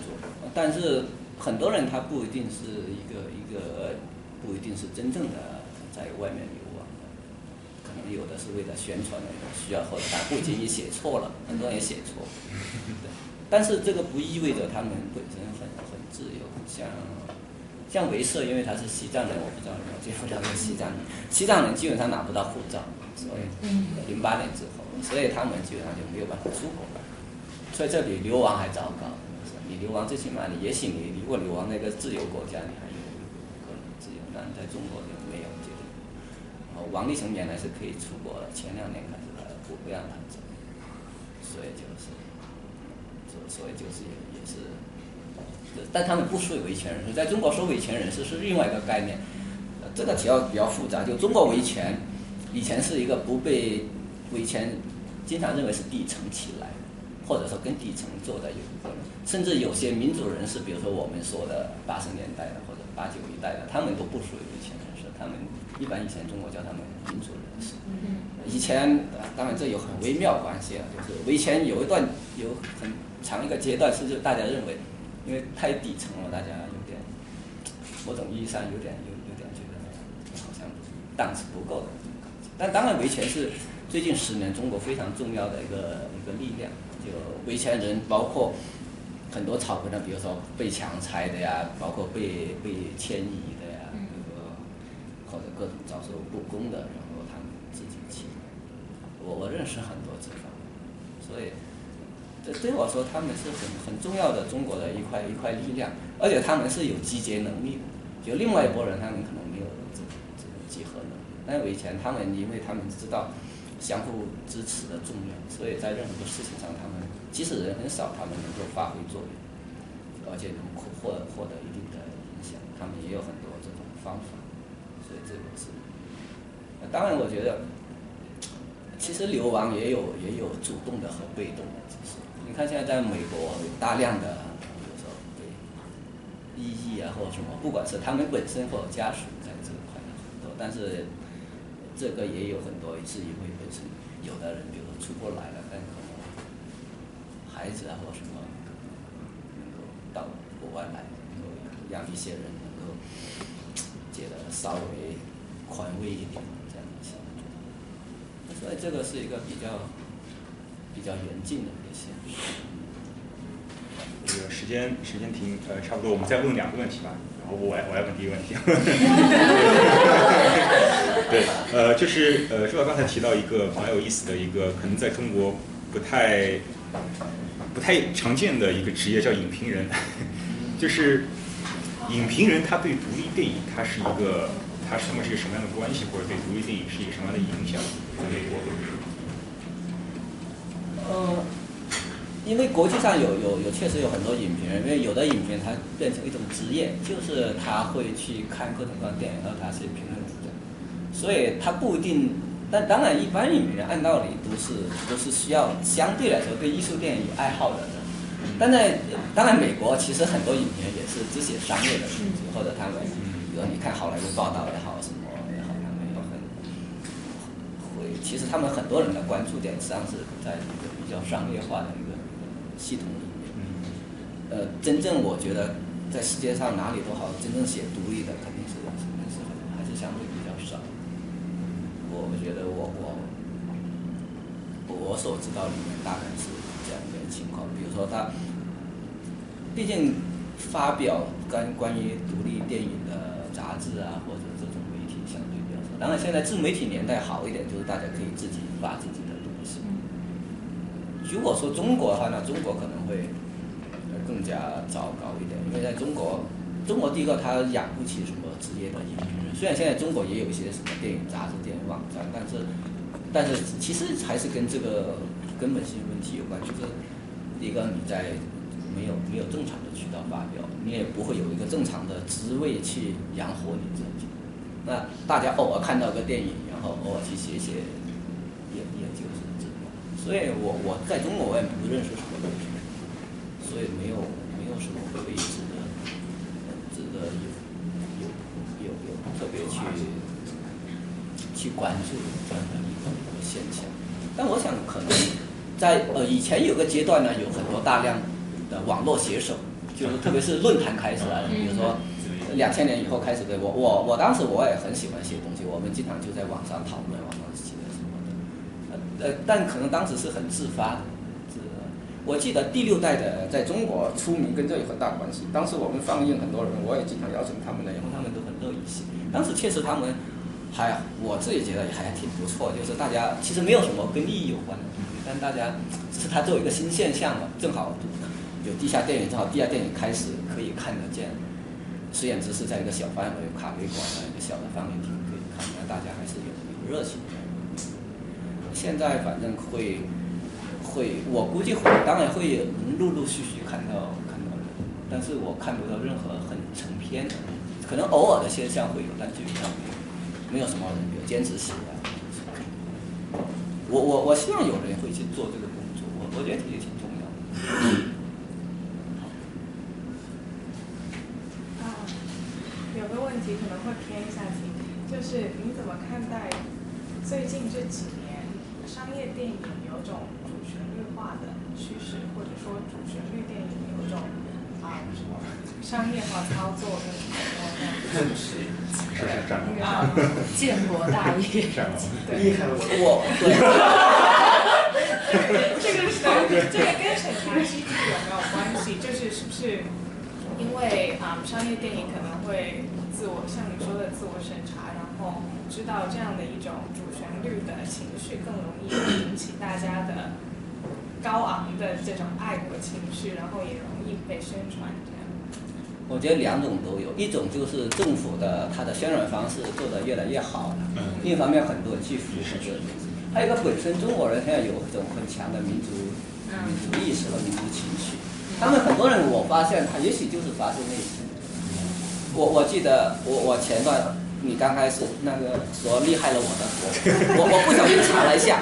作，但是很多人他不一定是一个一个，不一定是真正的在外面流亡的，可能有的是为了宣传的需要，或者他不经意写错了，很多人也写错，对，但是这个不意味着他们本身很很自由，像像维瑟，因为他是西藏人，我不知道了解不了解西藏人，西藏人基本上拿不到护照，所以零八年之后，所以他们基本上就没有办法出国了。所以这比流亡还糟糕。你流亡最起码你也许你如果流亡那个自由国家，你还有可能自由，但在中国就没有这个。然后王力宏原来是可以出国的，前两年开始他不不让他走，所以就是，所所以就是也是，但他们不属于维权人士，在中国说维权人士是另外一个概念，这个比较比较复杂。就中国维权以前是一个不被维权经常认为是底层起来。或者说跟底层做的有关，甚至有些民主人士，比如说我们说的八十年代的或者八九一代的，他们都不属于维权人士，他们一般以前中国叫他们民主人士。以前当然这有很微妙关系啊，就是维权有一段有很长一个阶段，是就大家认为，因为太底层了，大家有点某种意义上有点有有点觉得好像档次不够的但当然维权是最近十年中国非常重要的一个一个力量。就维权人包括很多草根的，比如说被强拆的呀，包括被被迁移的呀，这个或者各种遭受不公的，然后他们自己去。我我认识很多这方面，所以对我说他们是很很重要的中国的一块一块力量，而且他们是有集结能力的。就另外一拨人，他们可能没有这这种集合能力，但我以前他们因为他们知道。相互支持的重要，所以在任何事情上，他们即使人很少，他们能够发挥作用，而且能获获得一定的影响。他们也有很多这种方法，所以这个是。当然，我觉得其实流亡也有也有主动的和被动，你看现在在美国有大量的，比如说对异议啊或者什么，不管是他们本身或者家属在这块很多，但是这个也有很多是因为本身。有的人，比如说出国来了，但可能孩子啊或什么，能够到国外来，能够让一些人能够觉得稍微宽慰一点这样子。所以这个是一个比较比较严峻的这个时间时间停呃差不多，我们再问两个问题吧。然后我我来问第一个问题。对，呃，就是呃，朱老刚才提到一个蛮有意思的一个，可能在中国不太不太常见的一个职业，叫影评人。就是影评人，他对独立电影，他是一个，他他们是一个什么样的关系，或者对独立电影是一个什么样的影响？在美国。呃，因为国际上有有有确实有很多影评人，因为有的影评它变成一种职业，就是他会去看各种各样电影，然后他是评论主角，所以他不一定。但当然，一般影评人按道理都是都是需要相对来说对艺术电影有爱好的人。但在当然，美国其实很多影评人也是只写商业的，或者他们，比如你看好莱坞报道也好，什么也好，他们有很会，其实他们很多人的关注点实际上是在一个比较商业化的系统里面。呃，真正我觉得在世界上哪里都好，真正写独立的肯定是还是相对比较少。我觉得我我我所知道里面大概是这样一个情况，比如说他，毕竟发表关关于独立电影的杂志啊，或者这种媒体相对比较少。当然，现在自媒体年代好一点，就是大家可以自己发自己的东西。如果说中国的话呢，中国可能会更加糟糕一点，因为在中国，中国第一个他养不起什么职业的影评人。虽然现在中国也有一些什么电影杂志、电影网站，但是，但是其实还是跟这个根本性问题有关，就是第一个你在没有没有正常的渠道发表，你也不会有一个正常的职位去养活你自己。那大家偶尔看到个电影，然后偶尔去写写，所以我我在中国我也不认识什么东西，所以没有没有什么可以值得值得有有有有特别去去关注这样的一个一个现象。但我想可能在呃以前有个阶段呢，有很多大量的网络写手，就是特别是论坛开始了，比如说两千年以后开始的，我我我当时我也很喜欢写东西，我们经常就在网上讨论网，呃，但可能当时是很自发的。自我记得第六代的在中国出名跟这有很大关系。当时我们放映很多人，我也经常邀请他们来，然后他们都很乐意写。当时确实他们还我自己觉得还挺不错，就是大家其实没有什么跟利益有关的东西，但大家只是它作为一个新现象嘛，正好有地下电影，正好地下电影开始可以看得见。实验只是在一个小范围咖啡馆啊，一个小的放映厅可以看，那大家还是有有热情。现在反正会会，我估计会，当然会陆陆续续看到看到的，但是我看不到任何很成片的，可能偶尔的现象会有，但基本上没有，没有什么人有坚持写啊。我我我希望有人会去做这个工作，我我觉得也挺重要的。啊，有个问题可能会偏一下题，就是你怎么看待最近这几商业电影有种主旋律化的趋势，或者说主旋律电影有种啊什么商业化操作的什么趋势？是 是这样啊，建国大业，对厉害了我我对。这个是这个跟审查机制有没有关系？就是是不是因为啊、商业电影可能会自我像你说的自我审查，然后知道这样的一种主旋律的情绪更容易引起大家的高昂的这种爱国情绪，然后也容易被宣传这样。我觉得两种都有，一种就是政府的它的宣传方式做得越来越好了，另一方面很多人去符合这个东西。还有一个本身中国人现在有一种很强的民族民族意识和民族情绪，他们很多人我发现他也许就是发自内心。我我记得我我前段你刚开始那个说厉害了我的我我我不小心查了一下，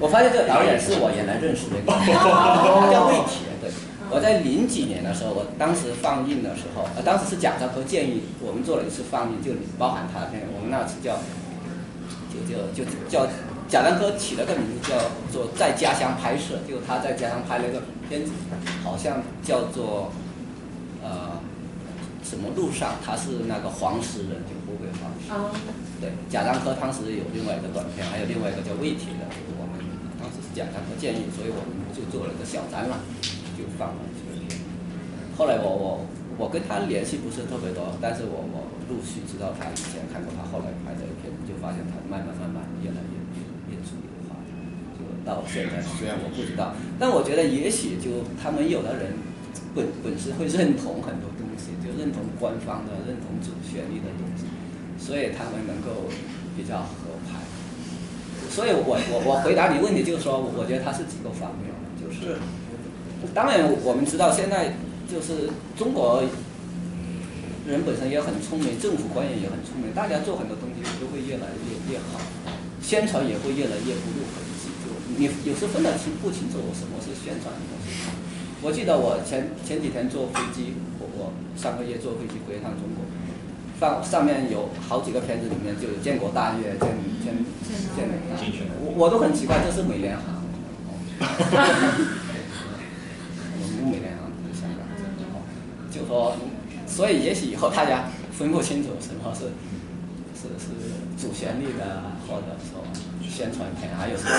我发现这个导演是我原来认识的一个，他叫魏铁，对。我在零几年的时候，我当时放映的时候，呃，当时是贾樟柯建议我们做了一次放映，就包含他的片，我们那次叫，就就就叫贾樟柯起了个名字叫做在家乡拍摄，就他在家乡拍了一个片子，好像叫做，呃，什么路上，他是那个黄石人，就湖北黄石。哦。对，贾樟柯当时有另外一个短片，还有另外一个叫魏铁的，就是我们当时是贾樟柯建议，所以我们就做了个小展览。就放了这个片。后来我我我跟他联系不是特别多，但是我我陆续知道他以前看过他后来拍的片，就发现他慢慢慢慢越来越越主流化，就到现在虽然我不知道，但我觉得也许就他们有的人本本身会认同很多东西，就认同官方的、认同主旋律的东西，所以他们能够比较合拍。所以我我我回答你问题就是说，我觉得它是几个方面，就是。当然，我们知道现在就是中国人本身也很聪明，政府官员也很聪明，大家做很多东西都会越来越越好，宣传也会越来越不入痕迹。就你有时分得清不清楚什么是宣传，什么是。我记得我前前几天坐飞机，我我上个月坐飞机回一趟中国，上上面有好几个片子里面就有建国大业、建建建美大业，我我都很奇怪，这是美联航。我们美联航在香港，就说，所以也许以后大家分不清楚什么是是是主旋律的，或者说宣传片，还有什么。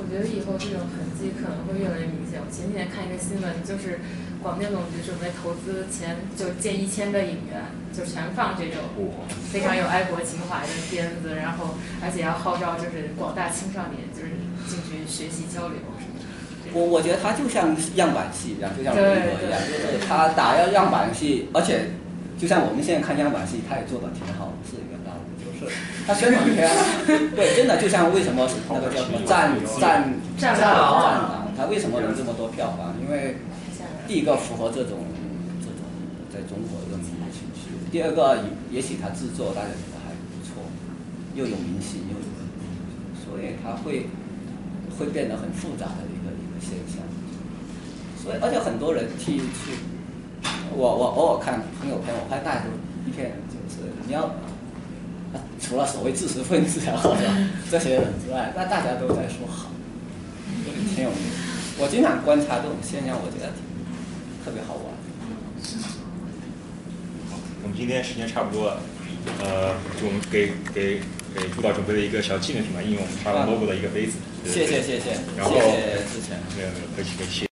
我觉得以后这种痕迹可能会越来越明显。我前几天看一个新闻，就是广电总局准备投资前，就建一千个影院，就全放这种非常有爱国情怀的片子，然后而且要号召就是广大青少年就是进去学习交流。我我觉得它就像样板戏一样，就像美国一样，就是它打要样板戏，而且就像我们现在看样板戏，它也做的挺好，是一个道理。就是 它宣传片，对，真的就像为什么那个叫什么战战战狼，战狼，它为什么能这么多票房？因为第一个符合这种这种在中国的民族情绪，第二个也许他制作大家觉得还不错，又有明星又有，所以他会会变得很复杂的一个一个。现象，所以而且很多人去去，我我偶尔看朋友圈，我拍大家都一片就是你要，除了所谓知识分子啊这些人之外，那大家都在说好，挺有名。我经常观察这种现象，我觉得挺特别好玩。我们今天时间差不多了，呃，就我们给给给朱导准备了一个小纪念品嘛，印用他 logo 的一个杯子。谢谢谢谢，然后谢谢之前没有没有客气客气。